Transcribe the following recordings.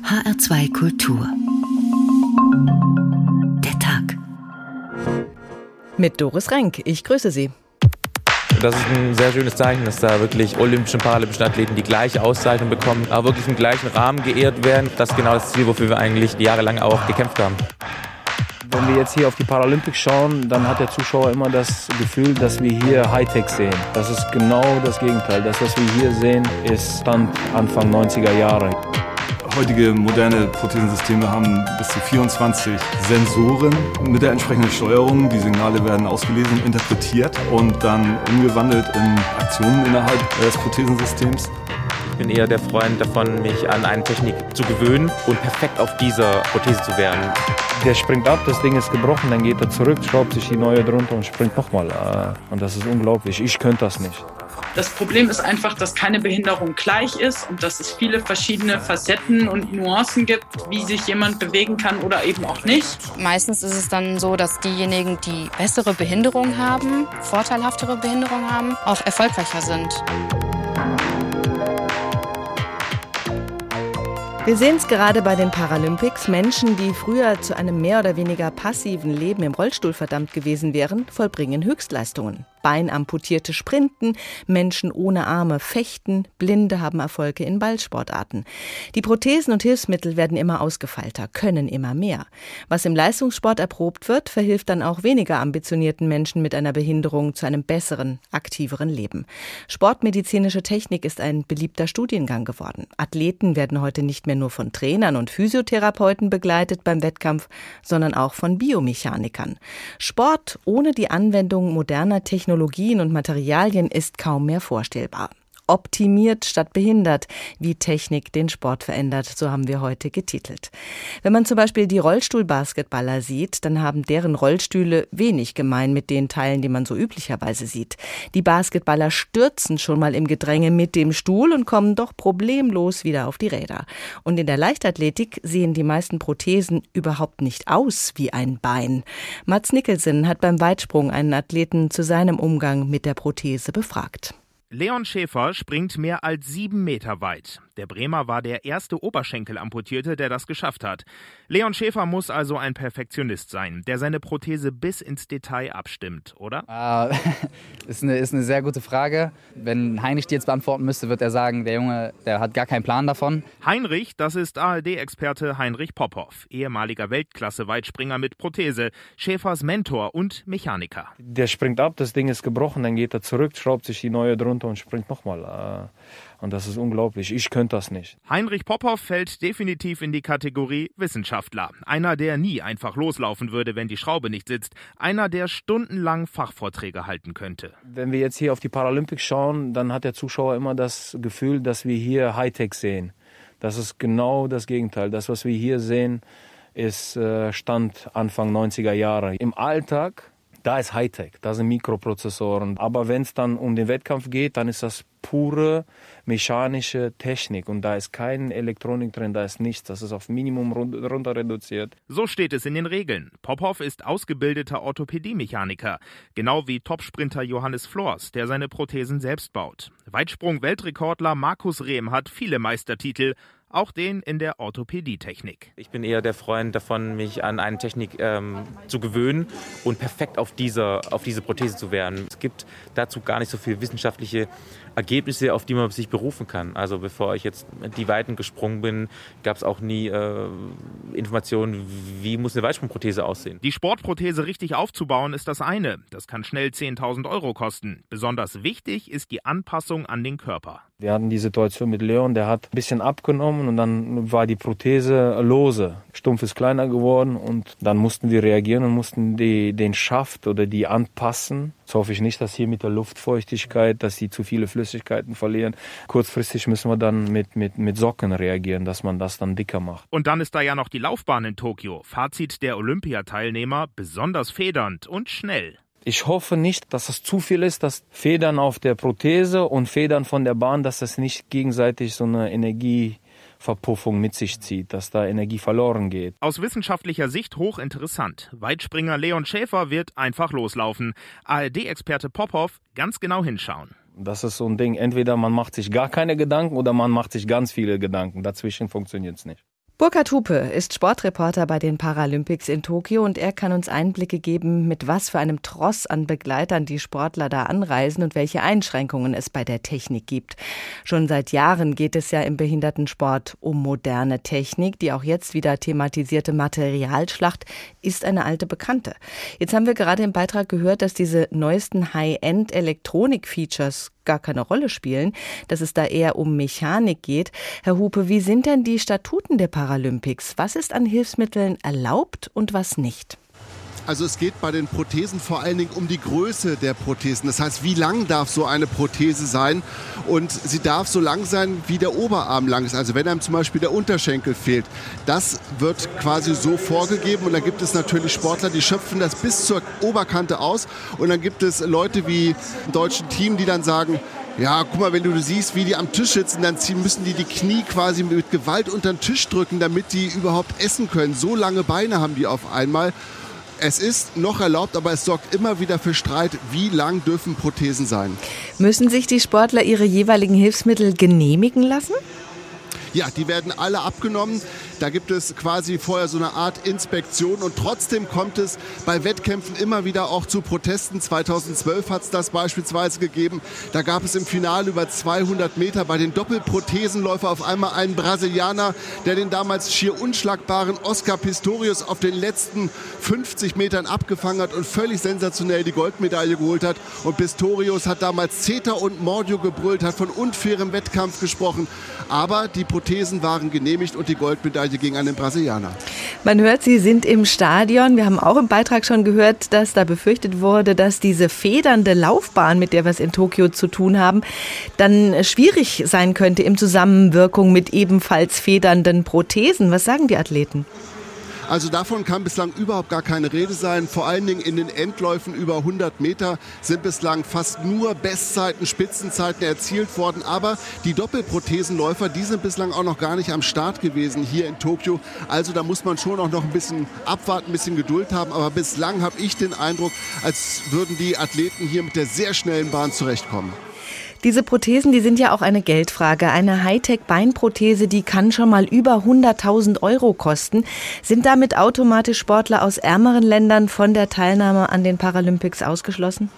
HR2 Kultur. Der Tag. Mit Doris Renk. Ich grüße Sie. Das ist ein sehr schönes Zeichen, dass da wirklich olympische und paralympische Athleten die gleiche Auszeichnung bekommen, aber wirklich im gleichen Rahmen geehrt werden. Das ist genau das Ziel, wofür wir eigentlich jahrelang auch gekämpft haben. Wenn wir jetzt hier auf die Paralympics schauen, dann hat der Zuschauer immer das Gefühl, dass wir hier Hightech sehen. Das ist genau das Gegenteil. Das, was wir hier sehen, ist Stand Anfang 90er Jahre. Heutige moderne Prothesensysteme haben bis zu 24 Sensoren mit der entsprechenden Steuerung. Die Signale werden ausgelesen interpretiert und dann umgewandelt in Aktionen innerhalb des Prothesensystems. Ich bin eher der Freund davon, mich an eine Technik zu gewöhnen und perfekt auf dieser Prothese zu werden. Der springt ab, das Ding ist gebrochen, dann geht er zurück, schraubt sich die neue drunter und springt nochmal. Und das ist unglaublich. Ich könnte das nicht. Das Problem ist einfach, dass keine Behinderung gleich ist und dass es viele verschiedene Facetten und Nuancen gibt, wie sich jemand bewegen kann oder eben auch nicht. Meistens ist es dann so, dass diejenigen, die bessere Behinderung haben, vorteilhaftere Behinderung haben, auch erfolgreicher sind. Wir sehen es gerade bei den Paralympics. Menschen, die früher zu einem mehr oder weniger passiven Leben im Rollstuhl verdammt gewesen wären, vollbringen Höchstleistungen. Beinamputierte sprinten, Menschen ohne Arme fechten, Blinde haben Erfolge in Ballsportarten. Die Prothesen und Hilfsmittel werden immer ausgefeilter, können immer mehr. Was im Leistungssport erprobt wird, verhilft dann auch weniger ambitionierten Menschen mit einer Behinderung zu einem besseren, aktiveren Leben. Sportmedizinische Technik ist ein beliebter Studiengang geworden. Athleten werden heute nicht mehr nur von Trainern und Physiotherapeuten begleitet beim Wettkampf, sondern auch von Biomechanikern. Sport ohne die Anwendung moderner Technologien Technologien und Materialien ist kaum mehr vorstellbar optimiert statt behindert, wie Technik den Sport verändert, so haben wir heute getitelt. Wenn man zum Beispiel die Rollstuhlbasketballer sieht, dann haben deren Rollstühle wenig gemein mit den Teilen, die man so üblicherweise sieht. Die Basketballer stürzen schon mal im Gedränge mit dem Stuhl und kommen doch problemlos wieder auf die Räder. Und in der Leichtathletik sehen die meisten Prothesen überhaupt nicht aus wie ein Bein. Mats Nicholson hat beim Weitsprung einen Athleten zu seinem Umgang mit der Prothese befragt. Leon Schäfer springt mehr als sieben Meter weit. Der Bremer war der erste Oberschenkelamputierte, der das geschafft hat. Leon Schäfer muss also ein Perfektionist sein, der seine Prothese bis ins Detail abstimmt, oder? Äh, ist, eine, ist eine sehr gute Frage. Wenn Heinrich die jetzt beantworten müsste, wird er sagen, der Junge, der hat gar keinen Plan davon. Heinrich, das ist ARD-Experte Heinrich Popov, ehemaliger Weltklasse-Weitspringer mit Prothese, Schäfers Mentor und Mechaniker. Der springt ab, das Ding ist gebrochen, dann geht er zurück, schraubt sich die neue drunter und springt nochmal. Äh, und das ist unglaublich. Ich könnte das nicht. Heinrich Popov fällt definitiv in die Kategorie Wissenschaftler. Einer, der nie einfach loslaufen würde, wenn die Schraube nicht sitzt. Einer, der stundenlang Fachvorträge halten könnte. Wenn wir jetzt hier auf die Paralympics schauen, dann hat der Zuschauer immer das Gefühl, dass wir hier Hightech sehen. Das ist genau das Gegenteil. Das, was wir hier sehen, ist äh, Stand Anfang 90er Jahre. Im Alltag da ist Hightech, da sind Mikroprozessoren. Aber wenn es dann um den Wettkampf geht, dann ist das pure mechanische Technik und da ist keine Elektronik drin, da ist nichts. Das ist auf Minimum runter reduziert. So steht es in den Regeln. Popov ist ausgebildeter Orthopädie-Mechaniker, genau wie Topsprinter Johannes Flors, der seine Prothesen selbst baut. Weitsprung-Weltrekordler Markus Rehm hat viele Meistertitel, auch den in der Orthopädietechnik. Ich bin eher der Freund davon, mich an eine Technik ähm, zu gewöhnen und perfekt auf, dieser, auf diese Prothese zu werden. Es gibt dazu gar nicht so viele wissenschaftliche Ergebnisse, auf die man sich berufen kann. Also bevor ich jetzt die Weiten gesprungen bin, gab es auch nie äh, Informationen, wie muss eine Weitsprungprothese aussehen. Die Sportprothese richtig aufzubauen ist das eine. Das kann schnell 10.000 Euro kosten. Besonders wichtig ist die Anpassung an den Körper. Wir hatten die Situation mit Leon, der hat ein bisschen abgenommen und dann war die Prothese lose. Stumpf ist kleiner geworden und dann mussten wir reagieren und mussten die, den Schaft oder die anpassen. Jetzt hoffe ich nicht, dass hier mit der Luftfeuchtigkeit, dass sie zu viele Flüssigkeiten verlieren. Kurzfristig müssen wir dann mit, mit, mit Socken reagieren, dass man das dann dicker macht. Und dann ist da ja noch die Laufbahn in Tokio. Fazit der Olympiateilnehmer, besonders federnd und schnell. Ich hoffe nicht, dass es zu viel ist, dass Federn auf der Prothese und Federn von der Bahn, dass das nicht gegenseitig so eine Energieverpuffung mit sich zieht, dass da Energie verloren geht. Aus wissenschaftlicher Sicht hochinteressant. Weitspringer Leon Schäfer wird einfach loslaufen. ARD-Experte Popov ganz genau hinschauen. Das ist so ein Ding, entweder man macht sich gar keine Gedanken oder man macht sich ganz viele Gedanken. Dazwischen funktioniert es nicht. Burkhard Hupe ist Sportreporter bei den Paralympics in Tokio und er kann uns Einblicke geben, mit was für einem Tross an Begleitern die Sportler da anreisen und welche Einschränkungen es bei der Technik gibt. Schon seit Jahren geht es ja im Behindertensport um moderne Technik. Die auch jetzt wieder thematisierte Materialschlacht ist eine alte Bekannte. Jetzt haben wir gerade im Beitrag gehört, dass diese neuesten High-End-Elektronik-Features gar keine Rolle spielen, dass es da eher um Mechanik geht. Herr Hupe, wie sind denn die Statuten der Paralympics? Was ist an Hilfsmitteln erlaubt und was nicht? Also es geht bei den Prothesen vor allen Dingen um die Größe der Prothesen. Das heißt, wie lang darf so eine Prothese sein? Und sie darf so lang sein, wie der Oberarm lang ist. Also wenn einem zum Beispiel der Unterschenkel fehlt. Das wird quasi so vorgegeben. Und da gibt es natürlich Sportler, die schöpfen das bis zur Oberkante aus. Und dann gibt es Leute wie im deutschen Team, die dann sagen, ja, guck mal, wenn du siehst, wie die am Tisch sitzen, dann müssen die die Knie quasi mit Gewalt unter den Tisch drücken, damit die überhaupt essen können. So lange Beine haben die auf einmal. Es ist noch erlaubt, aber es sorgt immer wieder für Streit, wie lang dürfen Prothesen sein. Müssen sich die Sportler ihre jeweiligen Hilfsmittel genehmigen lassen? Ja, die werden alle abgenommen. Da gibt es quasi vorher so eine Art Inspektion und trotzdem kommt es bei Wettkämpfen immer wieder auch zu Protesten. 2012 hat es das beispielsweise gegeben. Da gab es im Finale über 200 Meter bei den Doppelprothesenläufer auf einmal einen Brasilianer, der den damals schier unschlagbaren Oscar Pistorius auf den letzten 50 Metern abgefangen hat und völlig sensationell die Goldmedaille geholt hat. Und Pistorius hat damals Zeta und Mordio gebrüllt, hat von unfairem Wettkampf gesprochen. Aber die Prothesen waren genehmigt und die Goldmedaille Niederlage gegen einen Brasilianer. Man hört, Sie sind im Stadion. Wir haben auch im Beitrag schon gehört, dass da befürchtet wurde, dass diese federnde Laufbahn, mit der wir es in Tokio zu tun haben, dann schwierig sein könnte im Zusammenwirkung mit ebenfalls federnden Prothesen. Was sagen die Athleten? Also davon kann bislang überhaupt gar keine Rede sein. Vor allen Dingen in den Endläufen über 100 Meter sind bislang fast nur Bestzeiten, Spitzenzeiten erzielt worden. Aber die Doppelprothesenläufer, die sind bislang auch noch gar nicht am Start gewesen hier in Tokio. Also da muss man schon auch noch ein bisschen abwarten, ein bisschen Geduld haben. Aber bislang habe ich den Eindruck, als würden die Athleten hier mit der sehr schnellen Bahn zurechtkommen. Diese Prothesen, die sind ja auch eine Geldfrage. Eine Hightech-Beinprothese, die kann schon mal über 100.000 Euro kosten. Sind damit automatisch Sportler aus ärmeren Ländern von der Teilnahme an den Paralympics ausgeschlossen?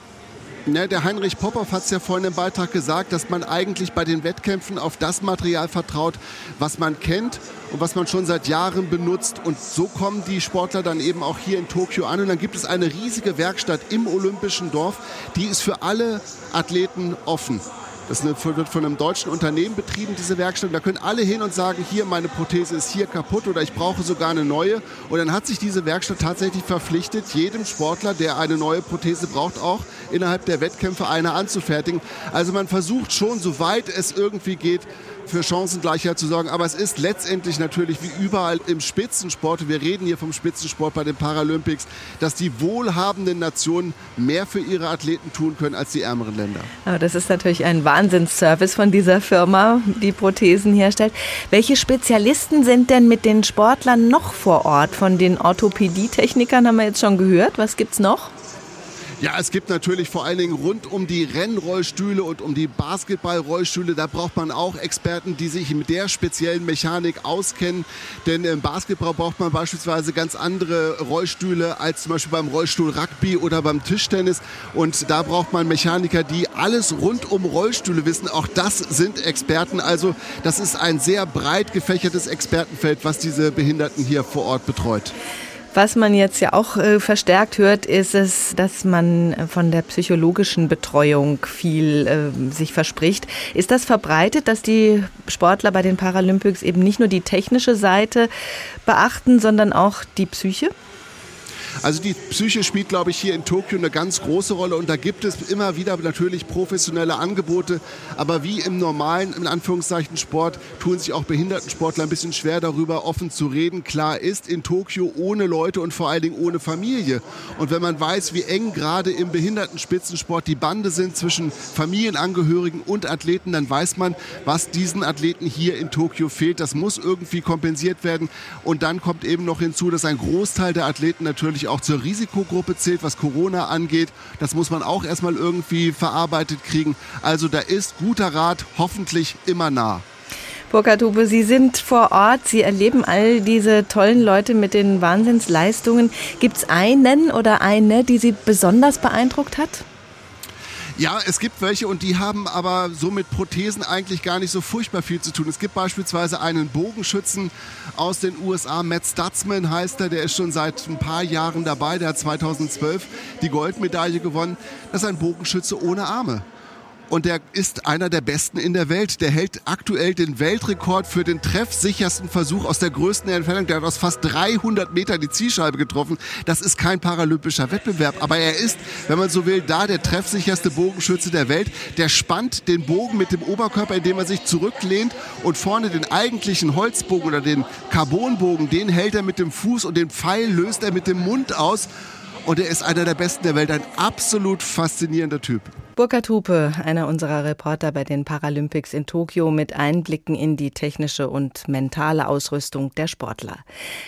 Ja, der Heinrich Popov hat es ja vorhin im Beitrag gesagt, dass man eigentlich bei den Wettkämpfen auf das Material vertraut, was man kennt und was man schon seit Jahren benutzt. Und so kommen die Sportler dann eben auch hier in Tokio an. Und dann gibt es eine riesige Werkstatt im Olympischen Dorf, die ist für alle Athleten offen. Das wird von einem deutschen Unternehmen betrieben, diese Werkstatt. Da können alle hin und sagen, hier, meine Prothese ist hier kaputt oder ich brauche sogar eine neue. Und dann hat sich diese Werkstatt tatsächlich verpflichtet, jedem Sportler, der eine neue Prothese braucht, auch innerhalb der Wettkämpfe eine anzufertigen. Also man versucht schon, soweit es irgendwie geht, für Chancengleichheit zu sorgen. Aber es ist letztendlich natürlich wie überall im Spitzensport, wir reden hier vom Spitzensport bei den Paralympics, dass die wohlhabenden Nationen mehr für ihre Athleten tun können als die ärmeren Länder. Aber das ist natürlich ein Wahnsinnsservice von dieser Firma, die Prothesen herstellt. Welche Spezialisten sind denn mit den Sportlern noch vor Ort? Von den Orthopädietechnikern haben wir jetzt schon gehört. Was gibt's noch? Ja, es gibt natürlich vor allen Dingen rund um die Rennrollstühle und um die Basketballrollstühle, da braucht man auch Experten, die sich mit der speziellen Mechanik auskennen. Denn im Basketball braucht man beispielsweise ganz andere Rollstühle als zum Beispiel beim Rollstuhl Rugby oder beim Tischtennis. Und da braucht man Mechaniker, die alles rund um Rollstühle wissen. Auch das sind Experten. Also das ist ein sehr breit gefächertes Expertenfeld, was diese Behinderten hier vor Ort betreut. Was man jetzt ja auch äh, verstärkt hört, ist es, dass man äh, von der psychologischen Betreuung viel äh, sich verspricht. Ist das verbreitet, dass die Sportler bei den Paralympics eben nicht nur die technische Seite beachten, sondern auch die Psyche? Also die Psyche spielt, glaube ich, hier in Tokio eine ganz große Rolle und da gibt es immer wieder natürlich professionelle Angebote. Aber wie im normalen, in Anführungszeichen, Sport tun sich auch Behindertensportler ein bisschen schwer darüber offen zu reden. Klar ist, in Tokio ohne Leute und vor allen Dingen ohne Familie. Und wenn man weiß, wie eng gerade im Behindertenspitzensport die Bande sind zwischen Familienangehörigen und Athleten, dann weiß man, was diesen Athleten hier in Tokio fehlt. Das muss irgendwie kompensiert werden. Und dann kommt eben noch hinzu, dass ein Großteil der Athleten natürlich natürlich auch zur Risikogruppe zählt, was Corona angeht. Das muss man auch erstmal irgendwie verarbeitet kriegen. Also da ist guter Rat hoffentlich immer nah. Burkhard Hube, Sie sind vor Ort, Sie erleben all diese tollen Leute mit den Wahnsinnsleistungen. Gibt es einen oder eine, die Sie besonders beeindruckt hat? Ja, es gibt welche und die haben aber so mit Prothesen eigentlich gar nicht so furchtbar viel zu tun. Es gibt beispielsweise einen Bogenschützen aus den USA, Matt Stutzman heißt er, der ist schon seit ein paar Jahren dabei, der hat 2012 die Goldmedaille gewonnen. Das ist ein Bogenschütze ohne Arme und der ist einer der besten in der Welt. Der hält aktuell den Weltrekord für den treffsichersten Versuch aus der größten Entfernung. Der hat aus fast 300 Metern die Zielscheibe getroffen. Das ist kein paralympischer Wettbewerb, aber er ist, wenn man so will, da der treffsicherste Bogenschütze der Welt. Der spannt den Bogen mit dem Oberkörper, indem er sich zurücklehnt und vorne den eigentlichen Holzbogen oder den Carbonbogen, den hält er mit dem Fuß und den Pfeil löst er mit dem Mund aus. Und er ist einer der besten der Welt, ein absolut faszinierender Typ. Burkhard Hupe, einer unserer Reporter bei den Paralympics in Tokio mit Einblicken in die technische und mentale Ausrüstung der Sportler.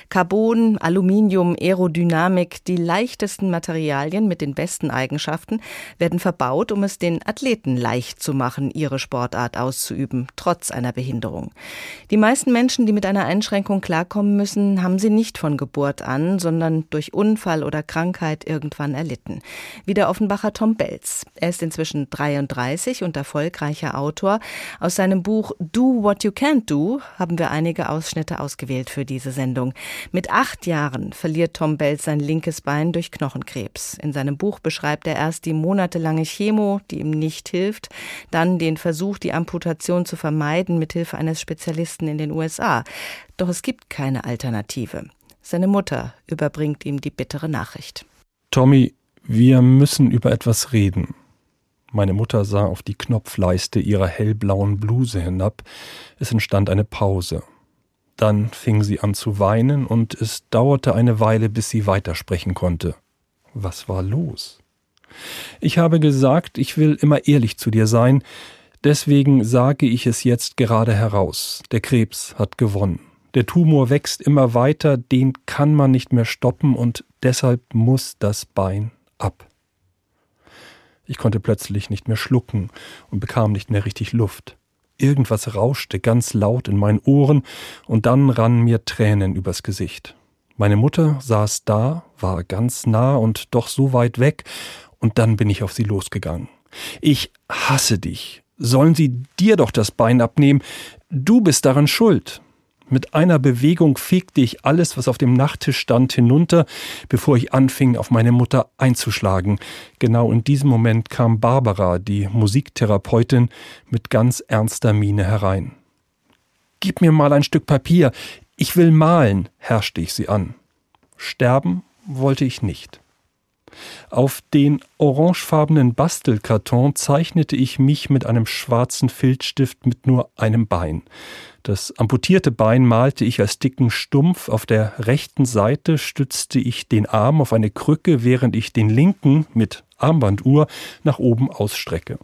Carbon, Aluminium, Aerodynamik, die leichtesten Materialien mit den besten Eigenschaften werden verbaut, um es den Athleten leicht zu machen, ihre Sportart auszuüben, trotz einer Behinderung. Die meisten Menschen, die mit einer Einschränkung klarkommen müssen, haben sie nicht von Geburt an, sondern durch Unfall oder Krankheit irgendwann erlitten. Wie der Offenbacher Tom Belz. Er ist in inzwischen 33 und erfolgreicher Autor. Aus seinem Buch Do What You Can't Do haben wir einige Ausschnitte ausgewählt für diese Sendung. Mit acht Jahren verliert Tom Belz sein linkes Bein durch Knochenkrebs. In seinem Buch beschreibt er erst die monatelange Chemo, die ihm nicht hilft, dann den Versuch, die Amputation zu vermeiden mit Hilfe eines Spezialisten in den USA. Doch es gibt keine Alternative. Seine Mutter überbringt ihm die bittere Nachricht. Tommy, wir müssen über etwas reden. Meine Mutter sah auf die Knopfleiste ihrer hellblauen Bluse hinab. Es entstand eine Pause. Dann fing sie an zu weinen, und es dauerte eine Weile, bis sie weitersprechen konnte. Was war los? Ich habe gesagt, ich will immer ehrlich zu dir sein, deswegen sage ich es jetzt gerade heraus. Der Krebs hat gewonnen. Der Tumor wächst immer weiter, den kann man nicht mehr stoppen, und deshalb muss das Bein ab. Ich konnte plötzlich nicht mehr schlucken und bekam nicht mehr richtig Luft. Irgendwas rauschte ganz laut in meinen Ohren, und dann rannen mir Tränen übers Gesicht. Meine Mutter saß da, war ganz nah und doch so weit weg, und dann bin ich auf sie losgegangen. Ich hasse dich. Sollen sie dir doch das Bein abnehmen? Du bist daran schuld. Mit einer Bewegung fegte ich alles, was auf dem Nachttisch stand, hinunter, bevor ich anfing, auf meine Mutter einzuschlagen. Genau in diesem Moment kam Barbara, die Musiktherapeutin, mit ganz ernster Miene herein. Gib mir mal ein Stück Papier. Ich will malen, herrschte ich sie an. Sterben wollte ich nicht. Auf den orangefarbenen Bastelkarton zeichnete ich mich mit einem schwarzen Filzstift mit nur einem Bein. Das amputierte Bein malte ich als dicken Stumpf, auf der rechten Seite stützte ich den Arm auf eine Krücke, während ich den linken mit Armbanduhr nach oben ausstrecke.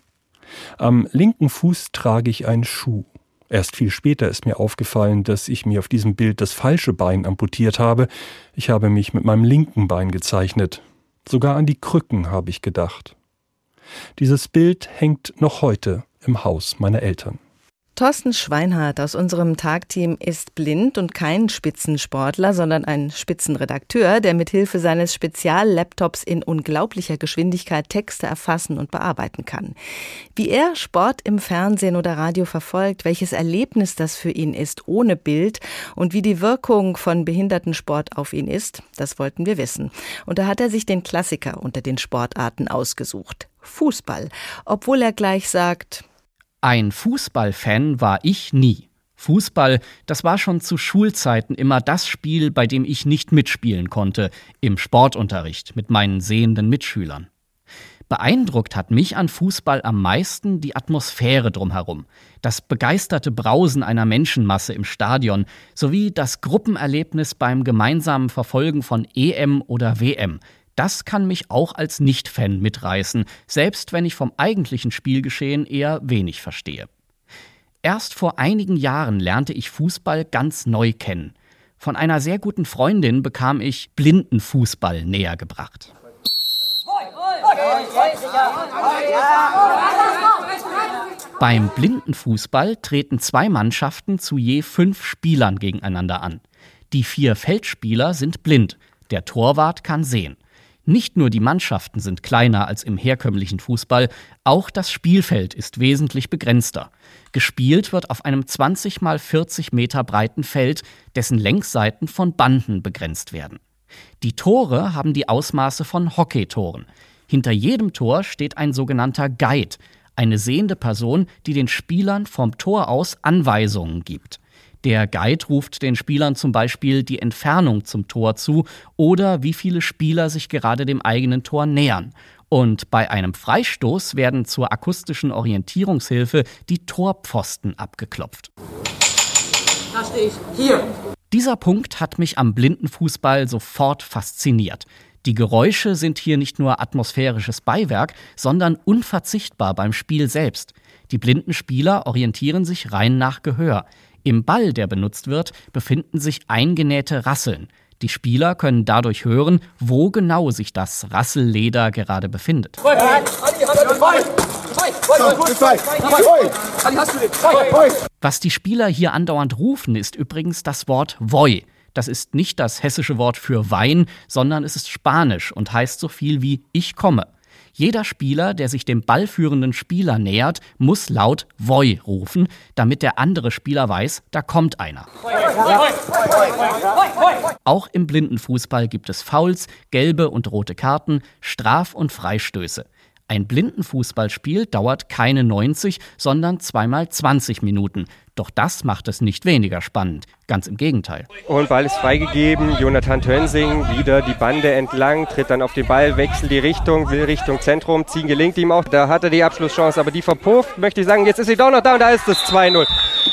Am linken Fuß trage ich einen Schuh. Erst viel später ist mir aufgefallen, dass ich mir auf diesem Bild das falsche Bein amputiert habe. Ich habe mich mit meinem linken Bein gezeichnet. Sogar an die Krücken habe ich gedacht. Dieses Bild hängt noch heute im Haus meiner Eltern. Thorsten Schweinhardt aus unserem Tagteam ist blind und kein Spitzensportler, sondern ein Spitzenredakteur, der mit Hilfe seines Speziallaptops in unglaublicher Geschwindigkeit Texte erfassen und bearbeiten kann. Wie er Sport im Fernsehen oder Radio verfolgt, welches Erlebnis das für ihn ist ohne Bild und wie die Wirkung von Behindertensport auf ihn ist, das wollten wir wissen. Und da hat er sich den Klassiker unter den Sportarten ausgesucht. Fußball, obwohl er gleich sagt, ein Fußballfan war ich nie. Fußball, das war schon zu Schulzeiten immer das Spiel, bei dem ich nicht mitspielen konnte, im Sportunterricht mit meinen sehenden Mitschülern. Beeindruckt hat mich an Fußball am meisten die Atmosphäre drumherum, das begeisterte Brausen einer Menschenmasse im Stadion sowie das Gruppenerlebnis beim gemeinsamen Verfolgen von EM oder WM, das kann mich auch als Nicht-Fan mitreißen, selbst wenn ich vom eigentlichen Spielgeschehen eher wenig verstehe. Erst vor einigen Jahren lernte ich Fußball ganz neu kennen. Von einer sehr guten Freundin bekam ich Blindenfußball näher gebracht. Beim Blindenfußball treten zwei Mannschaften zu je fünf Spielern gegeneinander an. Die vier Feldspieler sind blind, der Torwart kann sehen. Nicht nur die Mannschaften sind kleiner als im herkömmlichen Fußball, auch das Spielfeld ist wesentlich begrenzter. Gespielt wird auf einem 20 mal 40 Meter breiten Feld, dessen Längsseiten von Banden begrenzt werden. Die Tore haben die Ausmaße von Hockeytoren. Hinter jedem Tor steht ein sogenannter Guide, eine sehende Person, die den Spielern vom Tor aus Anweisungen gibt. Der Guide ruft den Spielern zum Beispiel die Entfernung zum Tor zu oder wie viele Spieler sich gerade dem eigenen Tor nähern. Und bei einem Freistoß werden zur akustischen Orientierungshilfe die Torpfosten abgeklopft. Da stehe ich. Hier. Dieser Punkt hat mich am Blindenfußball sofort fasziniert. Die Geräusche sind hier nicht nur atmosphärisches Beiwerk, sondern unverzichtbar beim Spiel selbst. Die blinden Spieler orientieren sich rein nach Gehör. Im Ball, der benutzt wird, befinden sich eingenähte Rasseln. Die Spieler können dadurch hören, wo genau sich das Rasselleder gerade befindet. Was die Spieler hier andauernd rufen, ist übrigens das Wort Voi. Das ist nicht das hessische Wort für Wein, sondern es ist Spanisch und heißt so viel wie Ich komme. Jeder Spieler, der sich dem ballführenden Spieler nähert, muss laut Voi rufen, damit der andere Spieler weiß, da kommt einer. Auch im Blindenfußball gibt es Fouls, gelbe und rote Karten, Straf- und Freistöße. Ein Blindenfußballspiel dauert keine 90, sondern zweimal 20 Minuten. Doch das macht es nicht weniger spannend. Ganz im Gegenteil. Und Ball ist freigegeben. Jonathan Tönsing wieder die Bande entlang, tritt dann auf den Ball, wechselt die Richtung, will Richtung Zentrum ziehen, gelingt ihm auch. Da hat er die Abschlusschance, aber die verpufft, möchte ich sagen. Jetzt ist sie doch noch da und da ist es 2-0.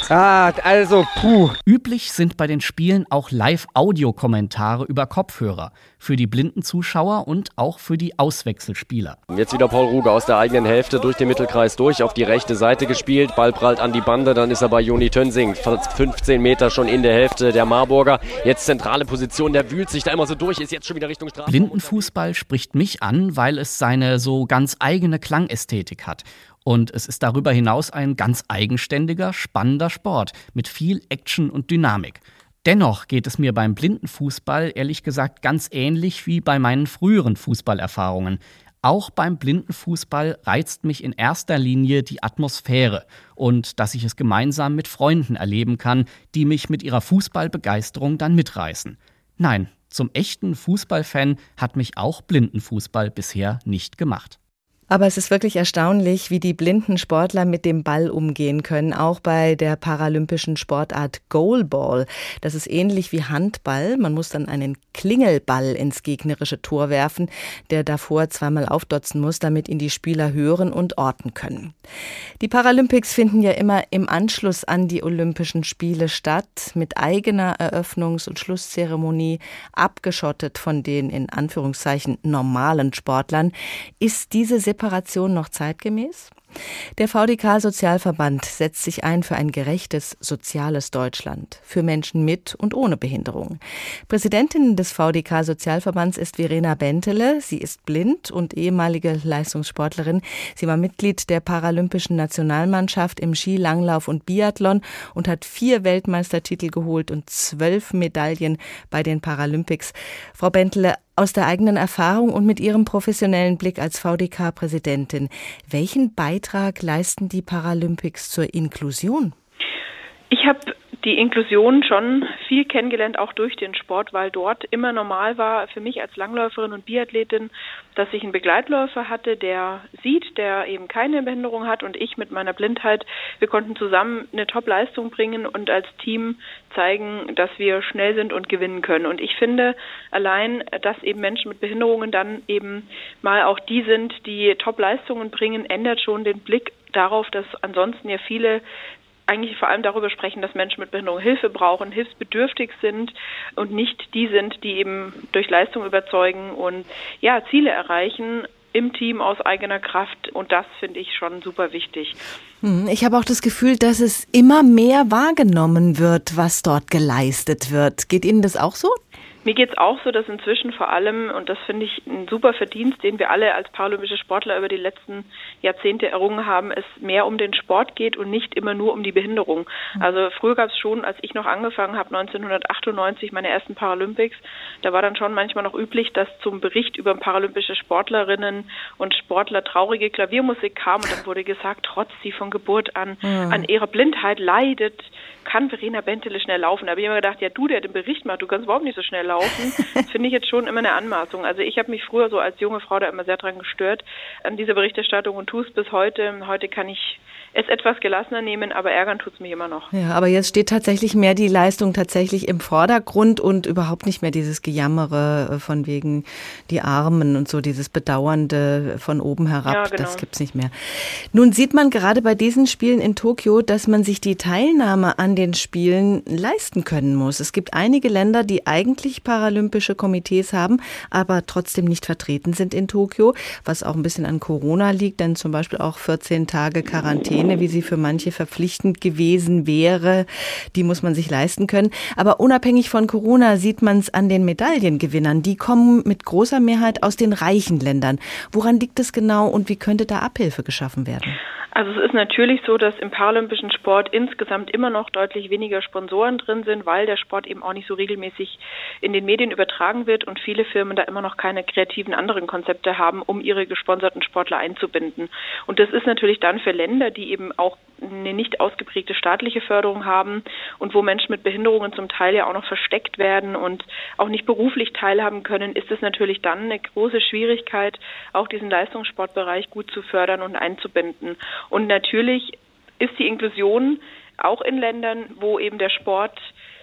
Ah, also, puh. Üblich sind bei den Spielen auch Live-Audiokommentare über Kopfhörer. Für die blinden Zuschauer und auch für die Auswechselspieler. Jetzt wieder Paul Ruge aus der eigenen Hälfte durch den Mittelkreis durch, auf die rechte Seite gespielt. Ball prallt an die Bande, dann ist er bei Joni Tönsing. 15 Meter schon in der Hälfte der Marburger. Jetzt zentrale Position, der wühlt sich da immer so durch, ist jetzt schon wieder Richtung Straße. Blindenfußball spricht mich an, weil es seine so ganz eigene Klangästhetik hat. Und es ist darüber hinaus ein ganz eigenständiger, spannender Sport mit viel Action und Dynamik. Dennoch geht es mir beim Blindenfußball ehrlich gesagt ganz ähnlich wie bei meinen früheren Fußballerfahrungen. Auch beim Blindenfußball reizt mich in erster Linie die Atmosphäre und dass ich es gemeinsam mit Freunden erleben kann, die mich mit ihrer Fußballbegeisterung dann mitreißen. Nein, zum echten Fußballfan hat mich auch Blindenfußball bisher nicht gemacht. Aber es ist wirklich erstaunlich, wie die blinden Sportler mit dem Ball umgehen können, auch bei der paralympischen Sportart Goalball. Das ist ähnlich wie Handball. Man muss dann einen Klingelball ins gegnerische Tor werfen, der davor zweimal aufdotzen muss, damit ihn die Spieler hören und orten können. Die Paralympics finden ja immer im Anschluss an die Olympischen Spiele statt, mit eigener Eröffnungs- und Schlusszeremonie, abgeschottet von den in Anführungszeichen normalen Sportlern. Ist diese Separation noch zeitgemäß? Der VDK Sozialverband setzt sich ein für ein gerechtes, soziales Deutschland, für Menschen mit und ohne Behinderung. Präsidentin des VDK Sozialverbands ist Verena Bentele. Sie ist blind und ehemalige Leistungssportlerin. Sie war Mitglied der paralympischen Nationalmannschaft im Ski, Langlauf und Biathlon und hat vier Weltmeistertitel geholt und zwölf Medaillen bei den Paralympics. Frau Bentele, aus der eigenen Erfahrung und mit Ihrem professionellen Blick als VDK-Präsidentin, welchen Beitrag leisten die Paralympics zur Inklusion? Ich habe die Inklusion schon viel kennengelernt, auch durch den Sport, weil dort immer normal war für mich als Langläuferin und Biathletin, dass ich einen Begleitläufer hatte, der sieht, der eben keine Behinderung hat und ich mit meiner Blindheit, wir konnten zusammen eine Top-Leistung bringen und als Team zeigen, dass wir schnell sind und gewinnen können. Und ich finde allein, dass eben Menschen mit Behinderungen dann eben mal auch die sind, die Top-Leistungen bringen, ändert schon den Blick darauf, dass ansonsten ja viele eigentlich vor allem darüber sprechen, dass Menschen mit Behinderung Hilfe brauchen, hilfsbedürftig sind und nicht die sind, die eben durch Leistung überzeugen und ja, Ziele erreichen im Team aus eigener Kraft und das finde ich schon super wichtig. Hm, ich habe auch das Gefühl, dass es immer mehr wahrgenommen wird, was dort geleistet wird. Geht Ihnen das auch so? Mir geht es auch so, dass inzwischen vor allem, und das finde ich ein super Verdienst, den wir alle als paralympische Sportler über die letzten Jahrzehnte errungen haben, es mehr um den Sport geht und nicht immer nur um die Behinderung. Mhm. Also früher gab es schon, als ich noch angefangen habe, 1998, meine ersten Paralympics, da war dann schon manchmal noch üblich, dass zum Bericht über paralympische Sportlerinnen und Sportler traurige Klaviermusik kam und dann wurde gesagt, trotz sie von Geburt an mhm. an ihrer Blindheit leidet, kann Verena Bentele schnell laufen. Da habe ich immer gedacht, ja du, der den Bericht macht, du kannst überhaupt nicht so schnell laufen. Finde ich jetzt schon immer eine Anmaßung. Also ich habe mich früher so als junge Frau da immer sehr dran gestört an dieser Berichterstattung und tue es bis heute. Heute kann ich es etwas gelassener nehmen, aber ärgern tut es mich immer noch. Ja, aber jetzt steht tatsächlich mehr die Leistung tatsächlich im Vordergrund und überhaupt nicht mehr dieses Gejammere äh, von wegen die Armen und so, dieses Bedauernde von oben herab. Ja, genau. Das gibt's nicht mehr. Nun sieht man gerade bei diesen Spielen in Tokio, dass man sich die Teilnahme an den Spielen leisten können muss. Es gibt einige Länder, die eigentlich paralympische Komitees haben, aber trotzdem nicht vertreten sind in Tokio, was auch ein bisschen an Corona liegt, denn zum Beispiel auch 14 Tage Quarantäne Quarantäne, wie sie für manche verpflichtend gewesen wäre, die muss man sich leisten können. Aber unabhängig von Corona sieht man es an den Medaillengewinnern. Die kommen mit großer Mehrheit aus den reichen Ländern. Woran liegt es genau und wie könnte da Abhilfe geschaffen werden? Also es ist natürlich so, dass im paralympischen Sport insgesamt immer noch deutlich weniger Sponsoren drin sind, weil der Sport eben auch nicht so regelmäßig in den Medien übertragen wird und viele Firmen da immer noch keine kreativen anderen Konzepte haben, um ihre gesponserten Sportler einzubinden. Und das ist natürlich dann für Länder, die eben auch eine nicht ausgeprägte staatliche Förderung haben und wo Menschen mit Behinderungen zum Teil ja auch noch versteckt werden und auch nicht beruflich teilhaben können, ist es natürlich dann eine große Schwierigkeit, auch diesen Leistungssportbereich gut zu fördern und einzubinden. Und natürlich ist die Inklusion auch in Ländern, wo eben der Sport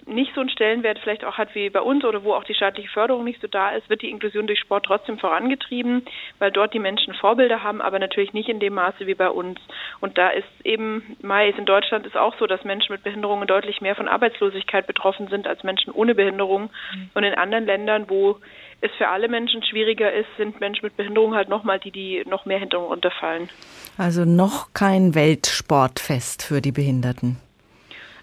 nicht so einen Stellenwert vielleicht auch hat wie bei uns oder wo auch die staatliche Förderung nicht so da ist, wird die Inklusion durch Sport trotzdem vorangetrieben, weil dort die Menschen Vorbilder haben, aber natürlich nicht in dem Maße wie bei uns. Und da ist eben, Mais in Deutschland ist auch so, dass Menschen mit Behinderungen deutlich mehr von Arbeitslosigkeit betroffen sind als Menschen ohne Behinderung. Mhm. Und in anderen Ländern, wo es für alle Menschen schwieriger ist, sind Menschen mit Behinderung halt nochmal die, die noch mehr hinter unterfallen. Also noch kein Weltsportfest für die Behinderten.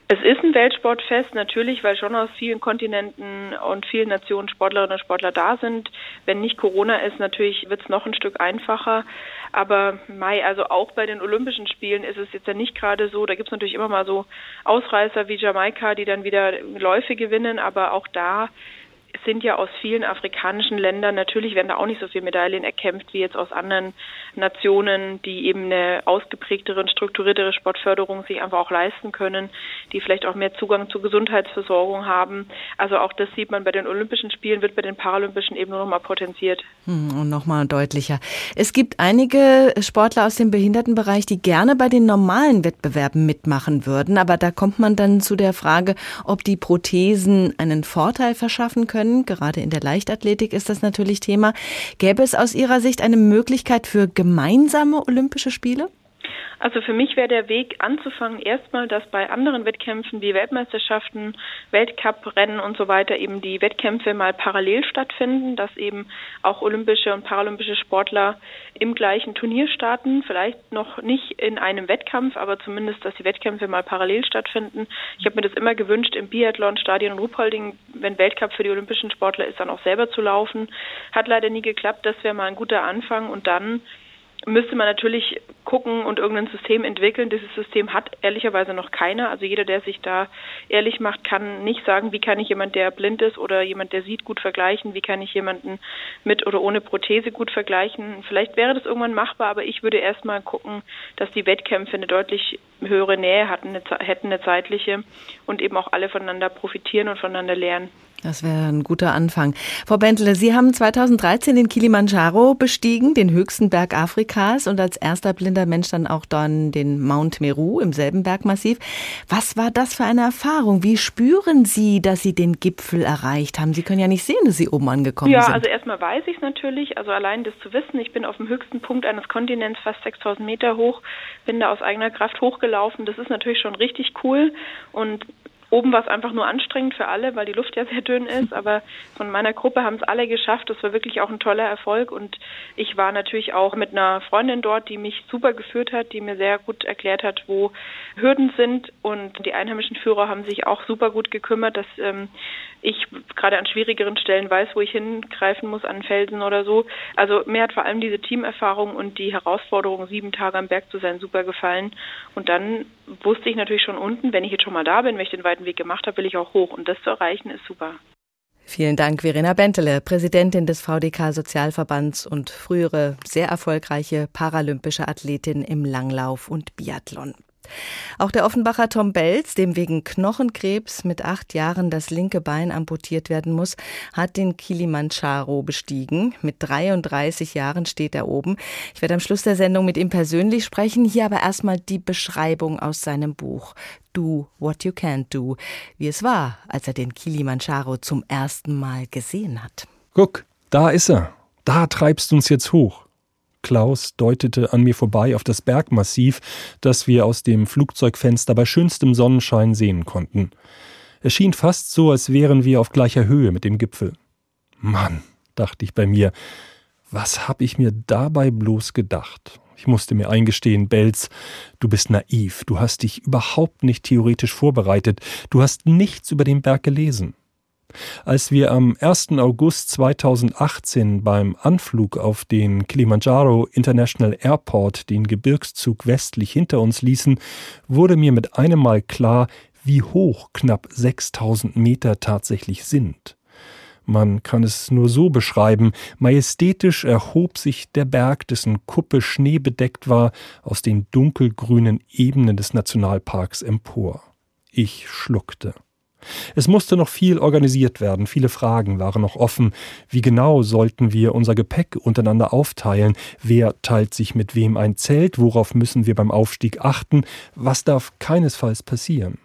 Es ist ein Weltsportfest, natürlich, weil schon aus vielen Kontinenten und vielen Nationen Sportlerinnen und Sportler da sind. Wenn nicht Corona ist, natürlich wird es noch ein Stück einfacher. Aber Mai, also auch bei den Olympischen Spielen ist es jetzt ja nicht gerade so. Da gibt es natürlich immer mal so Ausreißer wie Jamaika, die dann wieder Läufe gewinnen, aber auch da sind ja aus vielen afrikanischen Ländern, natürlich werden da auch nicht so viele Medaillen erkämpft wie jetzt aus anderen Nationen, die eben eine ausgeprägtere und strukturiertere Sportförderung sich einfach auch leisten können, die vielleicht auch mehr Zugang zur Gesundheitsversorgung haben. Also auch das sieht man bei den Olympischen Spielen, wird bei den Paralympischen eben nur noch mal potenziert. Hm, und nochmal deutlicher. Es gibt einige Sportler aus dem Behindertenbereich, die gerne bei den normalen Wettbewerben mitmachen würden, aber da kommt man dann zu der Frage, ob die Prothesen einen Vorteil verschaffen können Gerade in der Leichtathletik ist das natürlich Thema. Gäbe es aus Ihrer Sicht eine Möglichkeit für gemeinsame Olympische Spiele? Also für mich wäre der Weg anzufangen, erstmal, dass bei anderen Wettkämpfen wie Weltmeisterschaften, Weltcuprennen und so weiter eben die Wettkämpfe mal parallel stattfinden, dass eben auch olympische und paralympische Sportler im gleichen Turnier starten, vielleicht noch nicht in einem Wettkampf, aber zumindest, dass die Wettkämpfe mal parallel stattfinden. Ich habe mir das immer gewünscht, im Biathlon, Stadion und Ruhpolding, wenn Weltcup für die olympischen Sportler ist, dann auch selber zu laufen. Hat leider nie geklappt, das wäre mal ein guter Anfang und dann müsste man natürlich gucken und irgendein System entwickeln. Dieses System hat ehrlicherweise noch keiner. Also jeder, der sich da ehrlich macht, kann nicht sagen, wie kann ich jemand, der blind ist oder jemand, der sieht, gut vergleichen, wie kann ich jemanden mit oder ohne Prothese gut vergleichen. Vielleicht wäre das irgendwann machbar, aber ich würde erstmal gucken, dass die Wettkämpfe eine deutlich höhere Nähe hatten, eine, hätten eine zeitliche und eben auch alle voneinander profitieren und voneinander lernen. Das wäre ein guter Anfang. Frau Bentle, Sie haben 2013 den Kilimanjaro bestiegen, den höchsten Berg Afrikas und als erster blinder Mensch dann auch dann den Mount Meru im selben Bergmassiv. Was war das für eine Erfahrung? Wie spüren Sie, dass Sie den Gipfel erreicht haben? Sie können ja nicht sehen, dass Sie oben angekommen ja, sind. Ja, also erstmal weiß ich es natürlich. Also allein das zu wissen, ich bin auf dem höchsten Punkt eines Kontinents, fast 6000 Meter hoch, bin da aus eigener Kraft hochgelaufen. Das ist natürlich schon richtig cool und Oben war es einfach nur anstrengend für alle, weil die Luft ja sehr dünn ist, aber von meiner Gruppe haben es alle geschafft. Das war wirklich auch ein toller Erfolg und ich war natürlich auch mit einer Freundin dort, die mich super geführt hat, die mir sehr gut erklärt hat, wo Hürden sind und die einheimischen Führer haben sich auch super gut gekümmert, dass ähm, ich gerade an schwierigeren Stellen weiß, wo ich hingreifen muss, an Felsen oder so. Also mir hat vor allem diese Teamerfahrung und die Herausforderung, sieben Tage am Berg zu sein, super gefallen. Und dann wusste ich natürlich schon unten, wenn ich jetzt schon mal da bin, wenn ich den weiten Weg gemacht habe, will ich auch hoch. Und das zu erreichen, ist super. Vielen Dank, Verena Bentele, Präsidentin des VDK Sozialverbands und frühere sehr erfolgreiche paralympische Athletin im Langlauf und Biathlon. Auch der Offenbacher Tom Belz, dem wegen Knochenkrebs mit acht Jahren das linke Bein amputiert werden muss, hat den Kilimanjaro bestiegen. Mit 33 Jahren steht er oben. Ich werde am Schluss der Sendung mit ihm persönlich sprechen. Hier aber erstmal die Beschreibung aus seinem Buch. Do What You Can't Do, wie es war, als er den Kilimanjaro zum ersten Mal gesehen hat. Guck, da ist er. Da treibst du uns jetzt hoch. Klaus deutete an mir vorbei auf das Bergmassiv, das wir aus dem Flugzeugfenster bei schönstem Sonnenschein sehen konnten. Es schien fast so, als wären wir auf gleicher Höhe mit dem Gipfel. Mann, dachte ich bei mir, was hab ich mir dabei bloß gedacht? Ich musste mir eingestehen, Belz, du bist naiv, du hast dich überhaupt nicht theoretisch vorbereitet, du hast nichts über den Berg gelesen. Als wir am 1. August 2018 beim Anflug auf den Kilimanjaro International Airport den Gebirgszug westlich hinter uns ließen, wurde mir mit einem Mal klar, wie hoch knapp 6000 Meter tatsächlich sind. Man kann es nur so beschreiben, majestätisch erhob sich der Berg, dessen Kuppe schneebedeckt war, aus den dunkelgrünen Ebenen des Nationalparks empor. Ich schluckte. Es musste noch viel organisiert werden, viele Fragen waren noch offen. Wie genau sollten wir unser Gepäck untereinander aufteilen? Wer teilt sich mit wem ein Zelt? Worauf müssen wir beim Aufstieg achten? Was darf keinesfalls passieren?